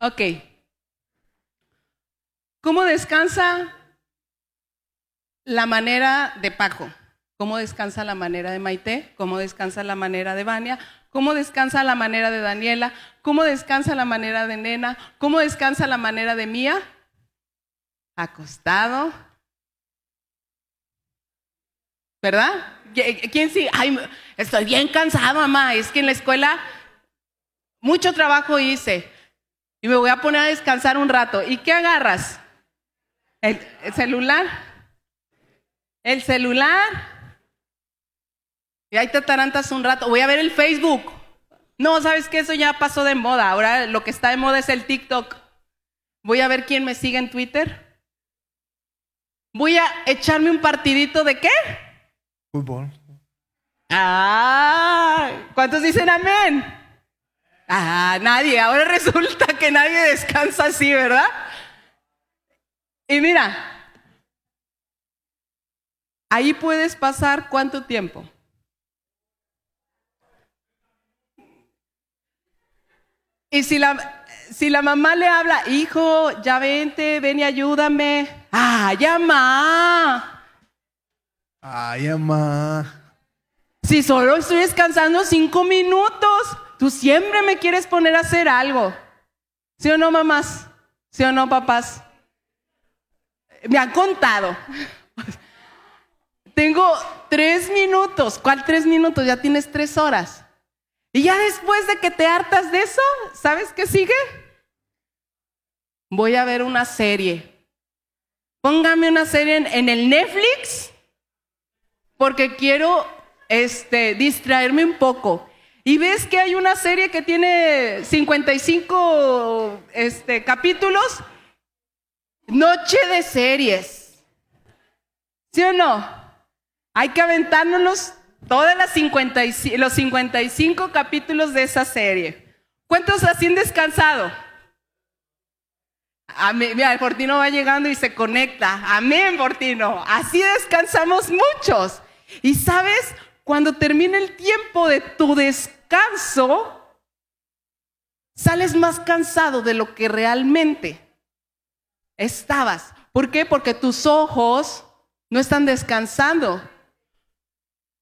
Speaker 1: Ok, ¿Cómo descansa la manera de Paco? ¿Cómo descansa la manera de Maite? ¿Cómo descansa la manera de Vania? ¿Cómo descansa la manera de Daniela? ¿Cómo descansa la manera de Nena? ¿Cómo descansa la manera de Mía? Acostado. ¿Verdad? ¿Quién sí? Ay, estoy bien cansado, mamá. Es que en la escuela mucho trabajo hice y me voy a poner a descansar un rato. ¿Y qué agarras? El, celular. El celular. Y ahí te atarantas un rato. Voy a ver el Facebook. No, ¿sabes qué? Eso ya pasó de moda. Ahora lo que está de moda es el TikTok. Voy a ver quién me sigue en Twitter. Voy a echarme un partidito de qué?
Speaker 4: Fútbol.
Speaker 1: Ah, ¿cuántos dicen amén? Ah, nadie. Ahora resulta que nadie descansa así, ¿verdad? Y mira, ahí puedes pasar cuánto tiempo. Y si la, si la mamá le habla, hijo, ya vente, ven y ayúdame. Ah, llama.
Speaker 4: Ay, mamá.
Speaker 1: Si solo estoy descansando cinco minutos, tú siempre me quieres poner a hacer algo. ¿Sí o no, mamás? ¿Sí o no, papás? Me han contado. Tengo tres minutos. ¿Cuál tres minutos? Ya tienes tres horas. Y ya después de que te hartas de eso, ¿sabes qué sigue? Voy a ver una serie. Póngame una serie en, el Netflix porque quiero este, distraerme un poco. Y ves que hay una serie que tiene 55 este, capítulos. Noche de series. ¿Sí o no? Hay que aventárnoslos todas las 55, los 55 capítulos de esa serie. ¿Cuántos así han descansado? Amén. Mira, el Fortino va llegando y se conecta. Amén, Fortino. Así descansamos muchos. Y sabes, cuando termina el tiempo de tu descanso, sales más cansado de lo que realmente estabas. ¿Por qué? Porque tus ojos no están descansando.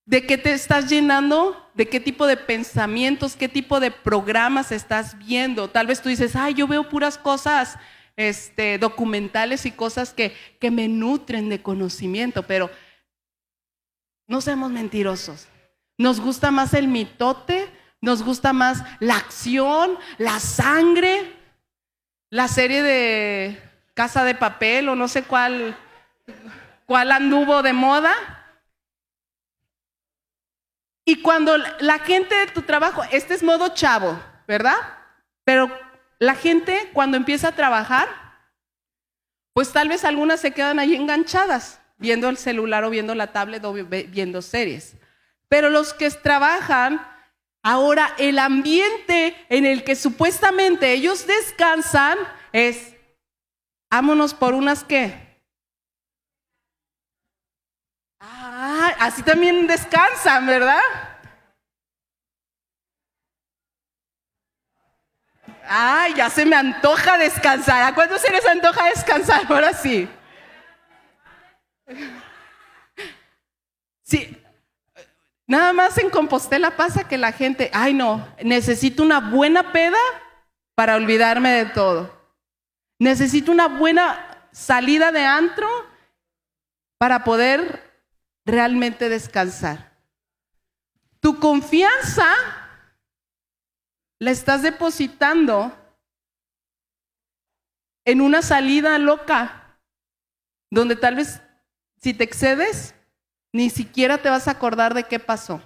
Speaker 1: ¿De qué te estás llenando? ¿De qué tipo de pensamientos, qué tipo de programas estás viendo? Tal vez tú dices, ay, yo veo puras cosas este, documentales y cosas que, que me nutren de conocimiento, pero no seamos mentirosos. Nos gusta más el mitote, nos gusta más la acción, la sangre, la serie de Casa de Papel o no sé cuál, cuál anduvo de moda. Y cuando la gente de tu trabajo, este es modo chavo, ¿verdad? Pero la gente cuando empieza a trabajar, pues tal vez algunas se quedan ahí enganchadas, viendo el celular o viendo la tablet o viendo series. Pero los que trabajan, ahora el ambiente en el que supuestamente ellos descansan es, vámonos por unas qué. Ah, así también descansan, ¿verdad? Ay, ya se me antoja descansar. ¿A cuántos se les antoja descansar? Ahora sí. Sí. Nada más en Compostela pasa que la gente, ay no, necesito una buena peda para olvidarme de todo. Necesito una buena salida de antro para poder realmente descansar. Tu confianza la estás depositando en una salida loca, donde tal vez si te excedes, ni siquiera te vas a acordar de qué pasó.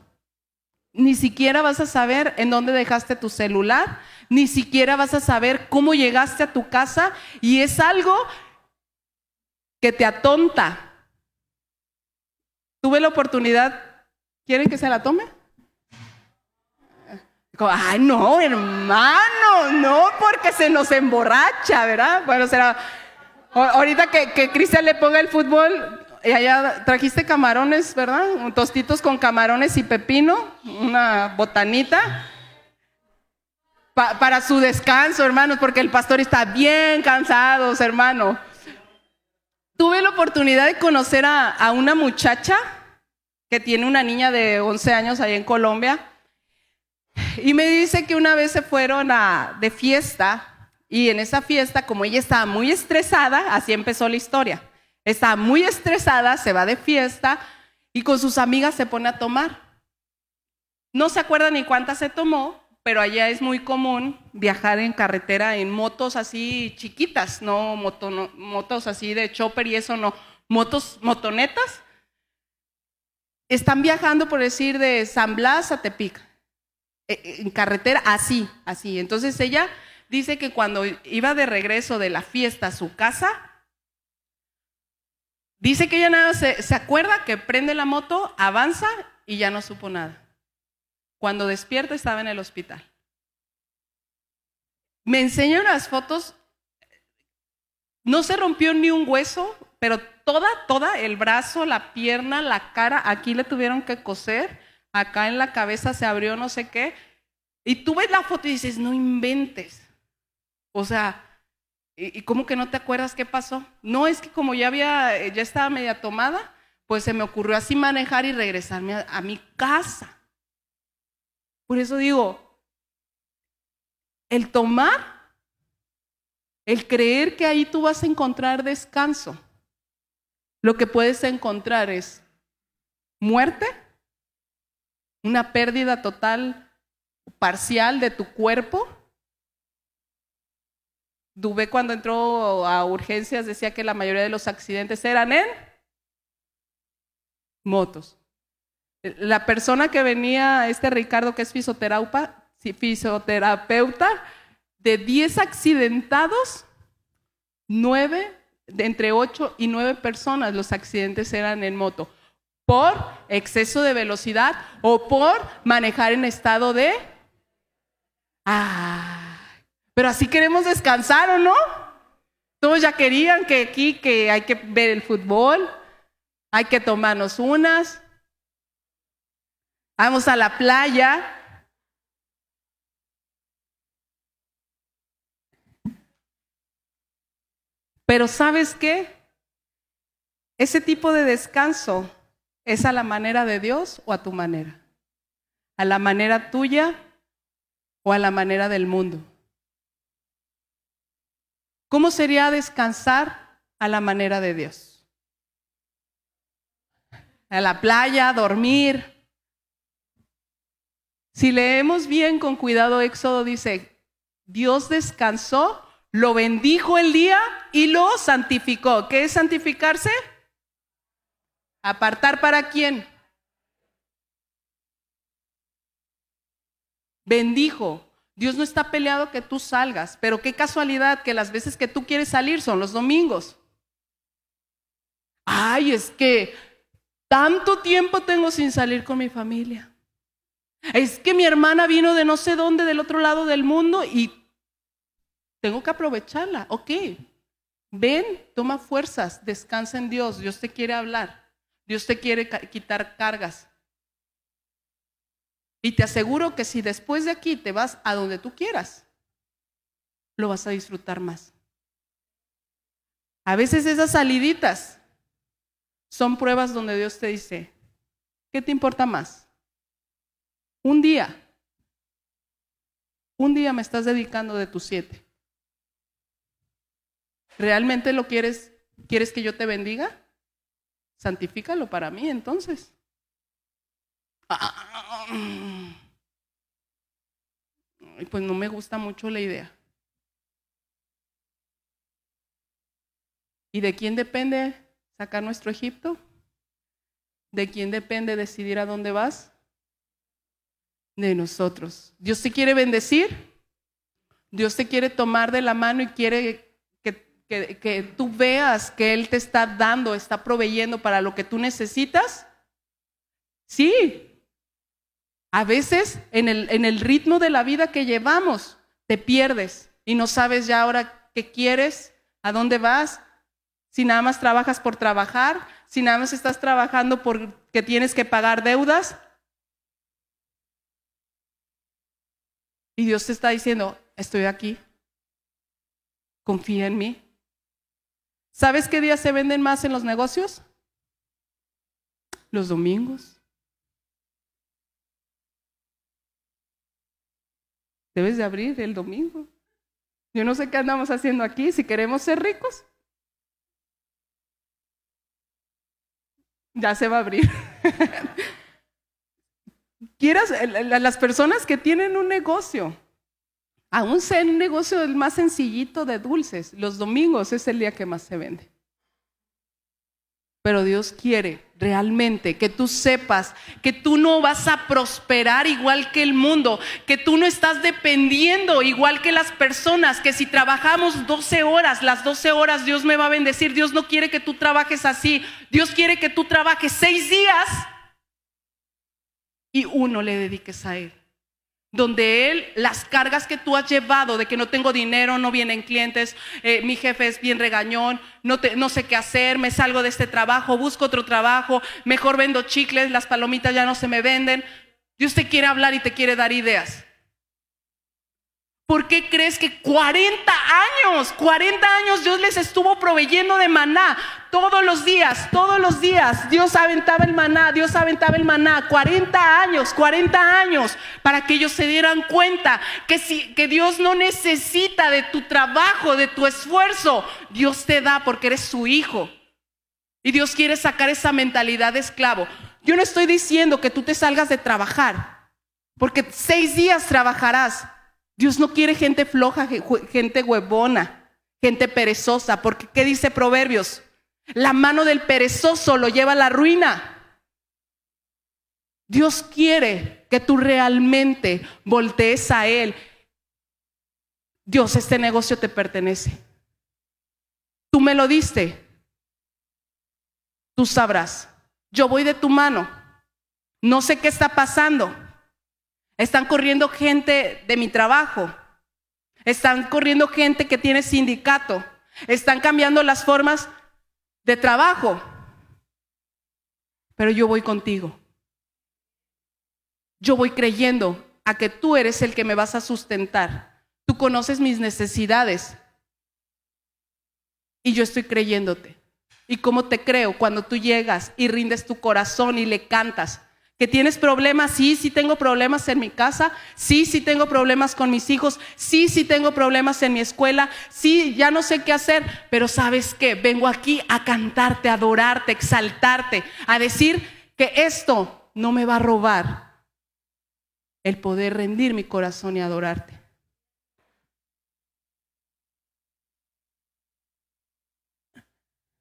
Speaker 1: Ni siquiera vas a saber en dónde dejaste tu celular, ni siquiera vas a saber cómo llegaste a tu casa y es algo que te atonta. Tuve la oportunidad, ¿quieren que se la tome? Ay, no, hermano, no, porque se nos emborracha, ¿verdad? Bueno, será. Ahorita que, que Cristian le ponga el fútbol, y allá trajiste camarones, ¿verdad? Tostitos con camarones y pepino, una botanita. para su descanso, hermanos, porque el pastor está bien cansado, hermano. tuve la oportunidad de conocer a, una muchacha que tiene una niña de 11 años ahí en Colombia. Y me dice que una vez se fueron a, de fiesta y en esa fiesta, como ella estaba muy estresada, así empezó la historia. Estaba muy estresada, se va de fiesta y con sus amigas se pone a tomar. No se acuerda ni cuántas se tomó, pero allá es muy común viajar en carretera en motos así chiquitas, no- motos así de chopper y eso no, motos, motonetas. Están viajando, por decir, de San Blas a Tepic, eh, eh, en carretera, así, así. Entonces ella dice que cuando iba de regreso de la fiesta a su casa, dice que ella nada se, se acuerda que prende la moto, avanza y ya no supo nada. Cuando despierta estaba en el hospital. Me enseñan las fotos, no se rompió ni un hueso, pero toda, toda, el brazo, la pierna, la cara, aquí le tuvieron que coser, acá en la cabeza se abrió no sé qué. Y tú ves la foto y dices, no inventes. O sea, ¿y cómo que no te acuerdas qué pasó? No, es que como ya había, eh, ya estaba media tomada, pues se me ocurrió así manejar y regresarme a, a mi casa. Por eso digo, el tomar, el creer que ahí tú vas a encontrar descanso, lo que puedes encontrar es muerte, una pérdida total, parcial de tu cuerpo. Dubé cuando entró a urgencias decía que la mayoría de los accidentes eran en motos. La persona que venía, este Ricardo, que es fisioterapeuta, de 10 accidentados, 9, de entre 8 y 9 personas los accidentes eran en moto, por exceso de velocidad o por manejar en estado de... Ah, pero así queremos descansar o no? Todos ya querían que aquí, que hay que ver el fútbol, hay que tomarnos unas, vamos a la playa. Pero ¿sabes qué? Ese tipo de descanso es a la manera de Dios o a tu manera. A la manera tuya o a la manera del mundo. ¿Cómo sería descansar a la manera de Dios? A la playa, dormir. Si leemos bien con cuidado Éxodo dice, Dios descansó, lo bendijo el día y lo santificó. ¿Qué es santificarse? Apartar para quién? Bendijo. Dios no está peleado que tú salgas, pero qué casualidad que las veces que tú quieres salir son los domingos. Ay, es que tanto tiempo tengo sin salir con mi familia. Es que mi hermana vino de no sé dónde, del otro lado del mundo, y tengo que aprovecharla. Ok, ven, toma fuerzas, descansa en Dios. Dios te quiere hablar. Dios te quiere quitar cargas. Y te aseguro que si después de aquí te vas a donde tú quieras, lo vas a disfrutar más. A veces esas saliditas son pruebas donde Dios te dice, ¿qué te importa más? Un día, un día me estás dedicando de tus siete. ¿Realmente lo quieres? ¿Quieres que yo te bendiga? Santifícalo para mí entonces. Pues no me gusta mucho la idea. ¿Y de quién depende sacar nuestro Egipto? ¿De quién depende decidir a dónde vas? De nosotros. Dios te quiere bendecir. Dios te quiere tomar de la mano y quiere que, que, que tú veas que Él te está dando, está proveyendo para lo que tú necesitas. Sí, a veces en el, ritmo de la vida que llevamos te pierdes y no sabes ya ahora qué quieres, a dónde vas, si nada más trabajas por trabajar, si nada más estás trabajando porque tienes que pagar deudas. Y Dios te está diciendo, estoy aquí, confía en mí. ¿Sabes qué días se venden más en los negocios? Los domingos. Debes de abrir el domingo. Yo no sé qué andamos haciendo aquí, si queremos ser ricos. Ya se va a abrir. Quieras, las personas que tienen un negocio, aún sea un negocio el más sencillito de dulces, los domingos es el día que más se vende. Pero Dios quiere realmente que tú sepas que tú no vas a prosperar igual que el mundo, que tú no estás dependiendo igual que las personas, que si trabajamos 12 horas, las 12 horas Dios me va a bendecir. Dios no quiere que tú trabajes así. Dios quiere que tú trabajes seis días y uno le dediques a Él donde Él, las cargas que tú has llevado de que no tengo dinero, no vienen clientes, eh, mi jefe es bien regañón, no, no sé qué hacer, me salgo de este trabajo, busco otro trabajo, mejor vendo chicles, las palomitas ya no se me venden. Dios te quiere hablar y te quiere dar ideas. ¿Por qué crees que 40 años, 40 años Dios les estuvo proveyendo de maná? Todos los días, todos los días Dios aventaba el maná, Dios aventaba el maná. 40 años, 40 años para que ellos se dieran cuenta que, si, que Dios no necesita de tu trabajo, de tu esfuerzo. Dios te da porque eres su hijo. Y Dios quiere sacar esa mentalidad de esclavo. Yo no estoy diciendo que tú te salgas de trabajar, porque seis días trabajarás Dios no quiere gente floja, gente huevona, gente perezosa, porque ¿qué dice Proverbios? La mano del perezoso lo lleva a la ruina. Dios quiere que tú realmente voltees a Él. Dios, este negocio te pertenece. Tú me lo diste. Tú sabrás. Yo voy de tu mano. No sé qué está pasando. Están corriendo gente de mi trabajo. Están corriendo gente que tiene sindicato. Están cambiando las formas de trabajo. Pero yo voy contigo. Yo voy creyendo a que tú eres el que me vas a sustentar. Tú conoces mis necesidades. Y yo estoy creyéndote. ¿Y cómo te creo? Cuando tú llegas y rindes tu corazón y le cantas que tienes problemas, sí, sí tengo problemas en mi casa, sí, sí tengo problemas con mis hijos, sí, sí tengo problemas en mi escuela, sí, ya no sé qué hacer, pero sabes qué, vengo aquí a cantarte, a adorarte, exaltarte, a decir que esto no me va a robar el poder rendir mi corazón y adorarte.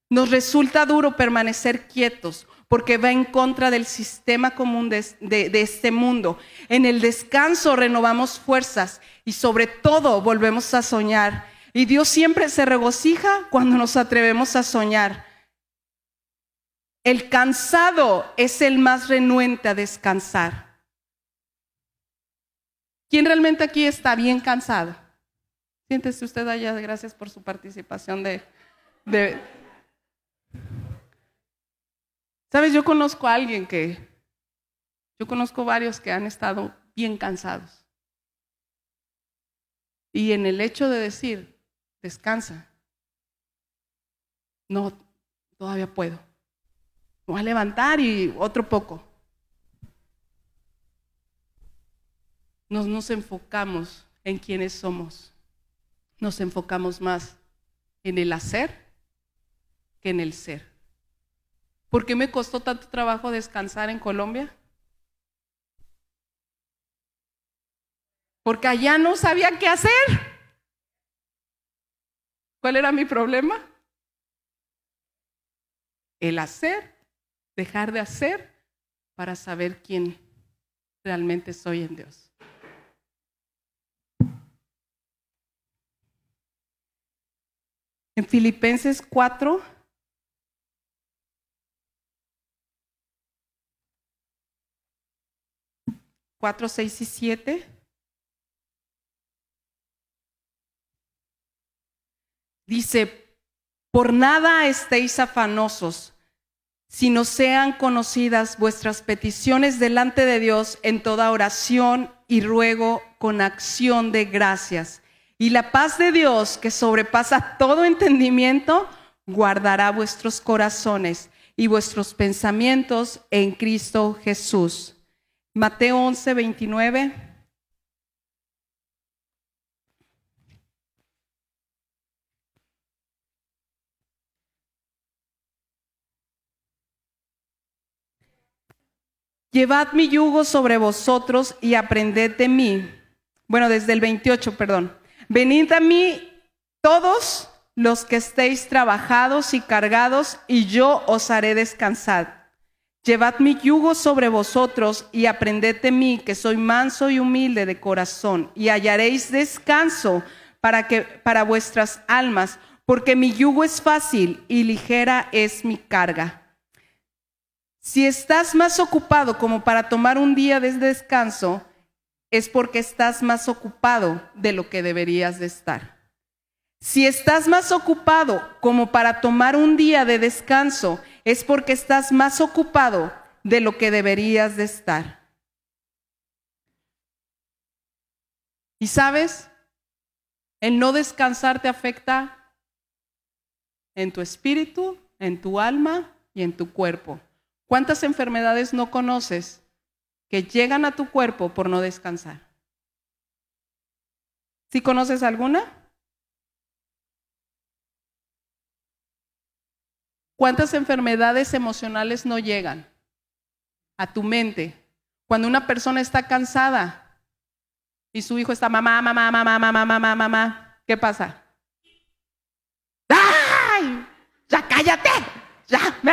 Speaker 1: Nos resulta duro permanecer quietos porque va en contra del sistema común de, este mundo. En el descanso renovamos fuerzas y sobre todo volvemos a soñar. Y Dios siempre se regocija cuando nos atrevemos a soñar. El cansado es el más renuente a descansar. ¿Quién realmente aquí está bien cansado? Siéntese usted allá, gracias por su participación de, Sabes, yo conozco a alguien que, yo conozco varios que han estado bien cansados. Y en el hecho de decir, descansa, no, todavía puedo. Me voy a levantar y otro poco. Nos, nos enfocamos en quiénes somos. Nos enfocamos más en el hacer que en el ser. ¿Por qué me costó tanto trabajo descansar en Colombia? Porque allá no sabía qué hacer. ¿Cuál era mi problema? El hacer, dejar de hacer para saber quién realmente soy en Dios. En Filipenses 4, 4, 6 y 7. Dice, por nada estéis afanosos, sino sean conocidas vuestras peticiones delante de Dios en toda oración y ruego con acción de gracias. Y la paz de Dios, que sobrepasa todo entendimiento, guardará vuestros corazones y vuestros pensamientos en Cristo Jesús. Mateo 11, 29. Llevad mi yugo sobre vosotros y aprended de mí. Bueno, desde el 28, perdón. Venid a mí todos los que estéis trabajados y cargados, y yo os haré descansar. Llevad mi yugo sobre vosotros y aprended de mí, que soy manso y humilde de corazón, y hallaréis descanso para, que, para vuestras almas, porque mi yugo es fácil y ligera es mi carga. Si estás más ocupado como para tomar un día de descanso, es porque estás más ocupado de lo que deberías de estar. Si estás más ocupado como para tomar un día de descanso, es porque estás más ocupado de lo que deberías de estar. Y sabes, el no descansar te afecta en tu espíritu, en tu alma y en tu cuerpo. ¿Cuántas enfermedades no conoces que llegan a tu cuerpo por no descansar? ¿Sí conoces alguna? ¿Cuántas enfermedades emocionales no llegan a tu mente? Cuando una persona está cansada y su hijo está mamá, mamá, mamá, mamá, mamá, mamá, ¿qué pasa? ¡Ay! ¡Ya cállate! ¡Ya! ¡Me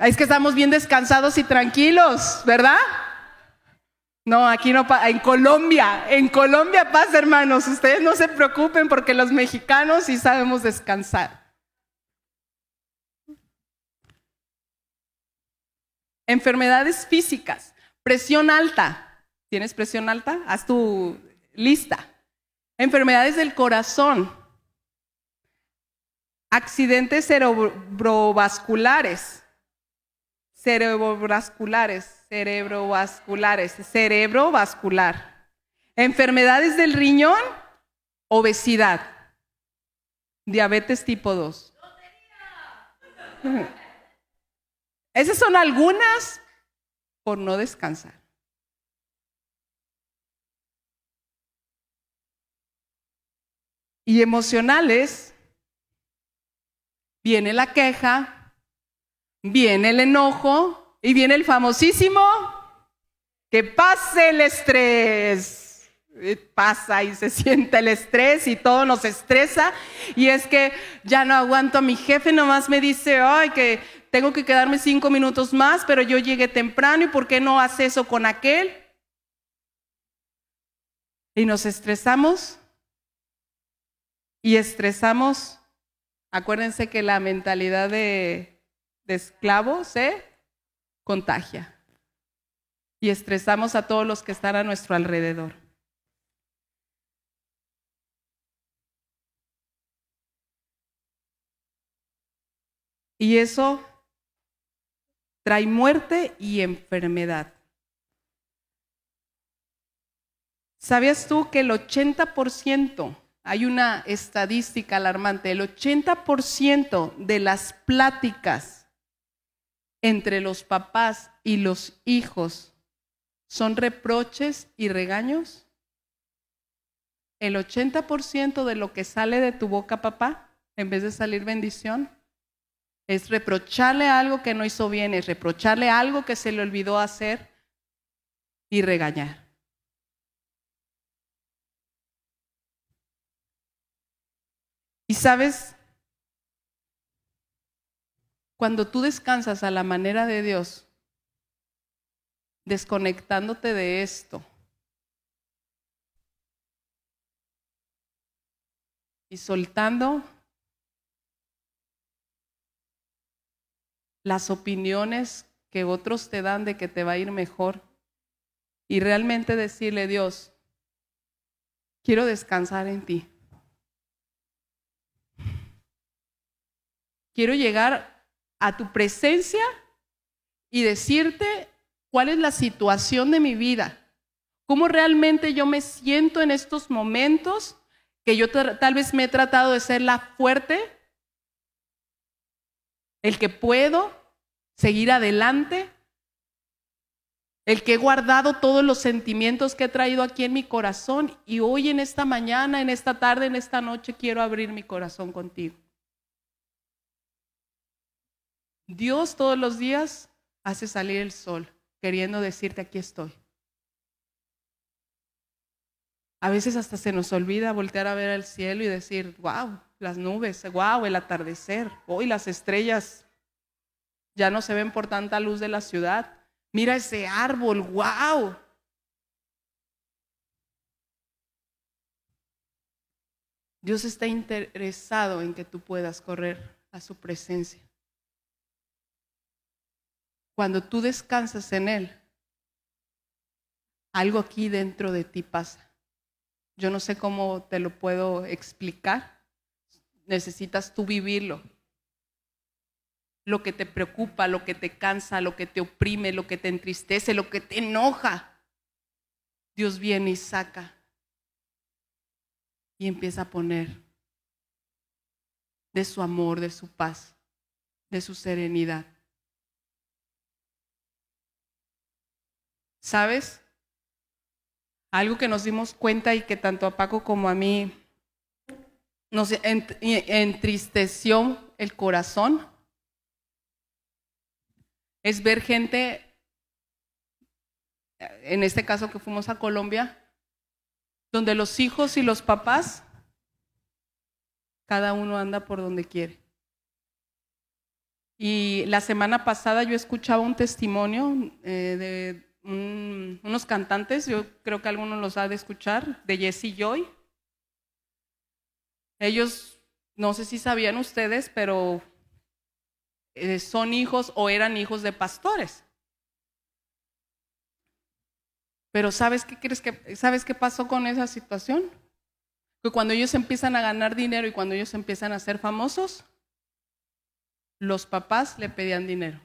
Speaker 1: es que estamos bien descansados y tranquilos, ¿verdad? No, aquí no pasa. En Colombia, en Colombia pasa, hermanos. Ustedes no se preocupen porque los mexicanos sí sabemos descansar. Enfermedades físicas, presión alta. ¿Tienes presión alta? Haz tu lista. Enfermedades del corazón, accidentes cerebrovasculares, cerebrovasculares, cerebrovasculares, cerebrovascular. Enfermedades del riñón, obesidad, diabetes tipo 2. Esas son algunas por no descansar. Y emocionales, viene la queja, viene el enojo y viene el famosísimo que pase el estrés. Pasa y se siente el estrés y todo nos estresa. Y es que ya no aguanto a mi jefe, nomás me dice, ay, que tengo que quedarme cinco minutos más, pero yo llegué temprano y ¿por qué no hace eso con aquel? Y nos estresamos y estresamos. Acuérdense que la mentalidad de de esclavo se contagia. Y estresamos a todos los que están a nuestro alrededor. Y eso trae muerte y enfermedad. ¿Sabías tú que el 80%, hay una estadística alarmante, el 80% de las pláticas entre los papás y los hijos son reproches y regaños? ¿El 80% de lo que sale de tu boca, papá, en vez de salir bendición, es reprocharle algo que no hizo bien, es reprocharle algo que se le olvidó hacer y regañar? Y sabes, cuando tú descansas a la manera de Dios, desconectándote de esto, y soltando las opiniones que otros te dan de que te va a ir mejor y realmente decirle, Dios, quiero descansar en ti. Quiero llegar a tu presencia y decirte cuál es la situación de mi vida, cómo realmente yo me siento en estos momentos, que yo tal vez me he tratado de ser la fuerte, el que puedo seguir adelante, el que he guardado todos los sentimientos que he traído aquí en mi corazón y hoy en esta mañana, en esta tarde, en esta noche quiero abrir mi corazón contigo. Dios todos los días hace salir el sol, queriendo decirte aquí estoy. A veces hasta se nos olvida voltear a ver al cielo y decir, wow, las nubes, wow, el atardecer, hoy las estrellas ya no se ven por tanta luz de la ciudad. Mira ese árbol, wow. Dios está interesado en que tú puedas correr a su presencia. Cuando tú descansas en Él, algo aquí dentro de ti pasa. Yo no sé cómo te lo puedo explicar. Necesitas tú vivirlo. Lo que te preocupa, lo que te cansa, lo que te oprime, lo que te entristece, lo que te enoja. Dios viene y saca y empieza a poner de su amor, de su paz, de su serenidad. ¿Sabes? Algo que nos dimos cuenta y que tanto a Paco como a mí nos ent- entristeció el corazón es ver gente, en este caso que fuimos a Colombia, donde los hijos y los papás, cada uno anda por donde quiere. Y la semana pasada yo escuchaba un testimonio eh, de un- unos cantantes, yo creo que algunos los ha de escuchar, de Jesse Joy. Ellos, no sé si sabían ustedes, pero eh, son hijos o eran hijos de pastores. Pero ¿sabes qué crees que sabes qué pasó con esa situación? Que cuando ellos empiezan a ganar dinero y cuando ellos empiezan a ser famosos, los papás le pedían dinero.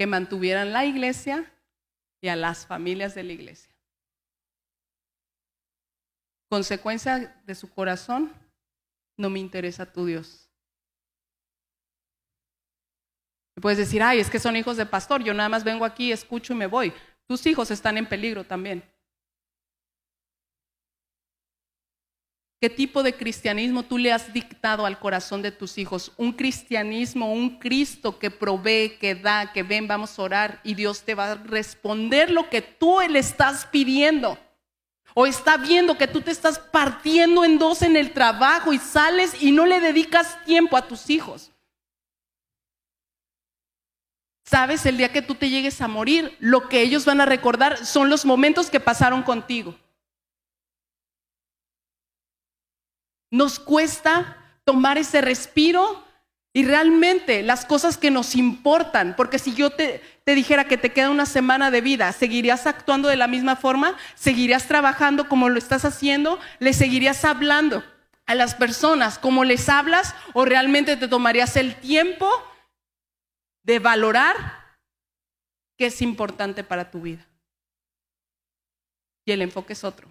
Speaker 1: Que mantuvieran la iglesia y a las familias de la iglesia. Consecuencia de su corazón, no me interesa tu Dios. Y puedes decir, ay, es que son hijos de pastor, yo nada más vengo aquí, escucho y me voy. Tus hijos están en peligro también. ¿Qué tipo de cristianismo tú le has dictado al corazón de tus hijos? Un cristianismo, un Cristo que provee, que da, que ven, vamos a orar y Dios te va a responder lo que tú le estás pidiendo. O está viendo que tú te estás partiendo en dos en el trabajo y sales y no le dedicas tiempo a tus hijos. Sabes, el día que tú te llegues a morir, lo que ellos van a recordar son los momentos que pasaron contigo. Nos cuesta tomar ese respiro y realmente las cosas que nos importan, porque si yo te, dijera que te queda una semana de vida, ¿seguirías actuando de la misma forma? ¿Seguirías trabajando como lo estás haciendo? ¿Le seguirías hablando a las personas como les hablas? ¿O realmente te tomarías el tiempo de valorar qué es importante para tu vida? Y el enfoque es otro.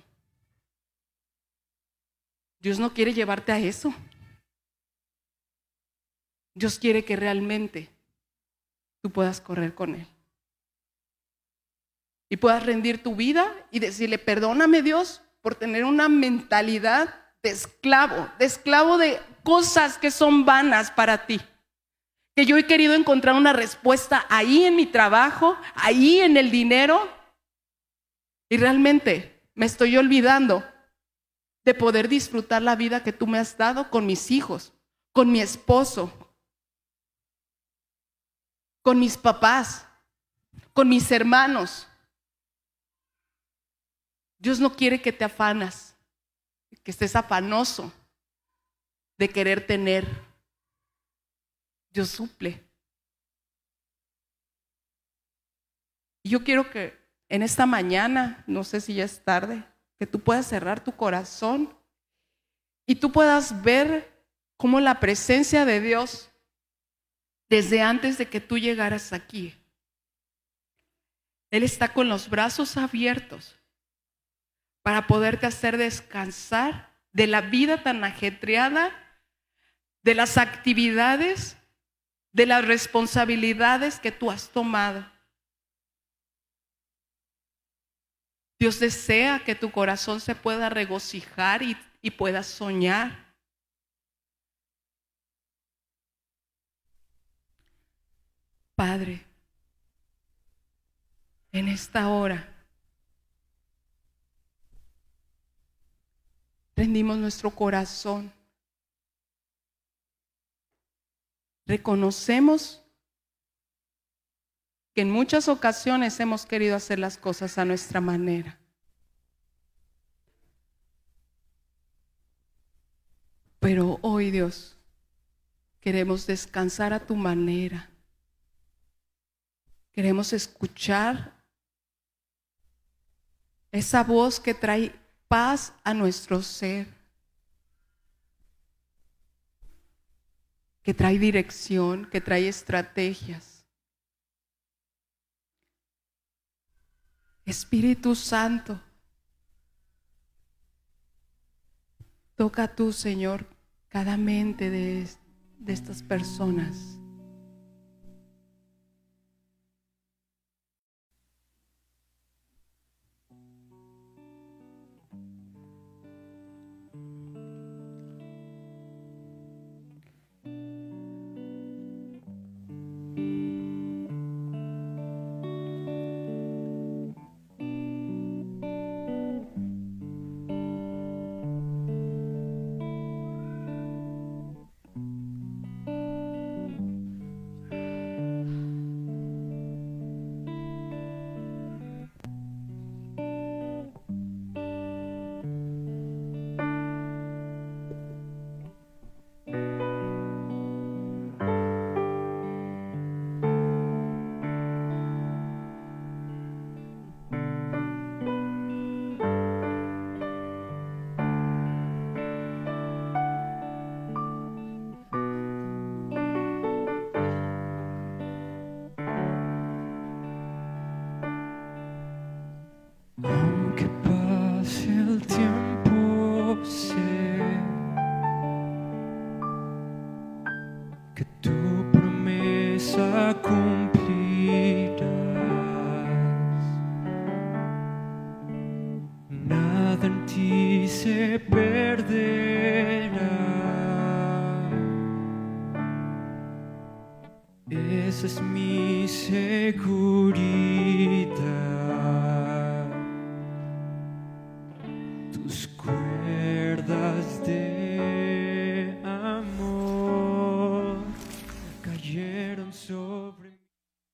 Speaker 1: Dios no quiere llevarte a eso. Dios quiere que realmente tú puedas correr con Él. Y puedas rendir tu vida y decirle, perdóname Dios por tener una mentalidad de esclavo, de esclavo de cosas que son vanas para ti. Que yo he querido encontrar una respuesta ahí en mi trabajo, ahí en el dinero. Y realmente me estoy olvidando de poder disfrutar la vida que tú me has dado con mis hijos, con mi esposo, con mis papás, con mis hermanos. Dios no quiere que te afanas, que estés afanoso de querer tener. Dios suple. Yo quiero que en esta mañana, no sé si ya es tarde, que tú puedas cerrar tu corazón y tú puedas ver cómo la presencia de Dios, desde antes de que tú llegaras aquí, Él está con los brazos abiertos para poderte hacer descansar de la vida tan ajetreada, de las actividades, de las responsabilidades que tú has tomado. Dios desea que tu corazón se pueda regocijar y, y puedas soñar. Padre, en esta hora rendimos nuestro corazón. Reconocemos que en muchas ocasiones hemos querido hacer las cosas a nuestra manera. Pero hoy, Dios, queremos descansar a tu manera. Queremos escuchar esa voz que trae paz a nuestro ser, que trae dirección, que trae estrategias. Espíritu Santo, toca tú, Señor, cada mente de, de estas personas.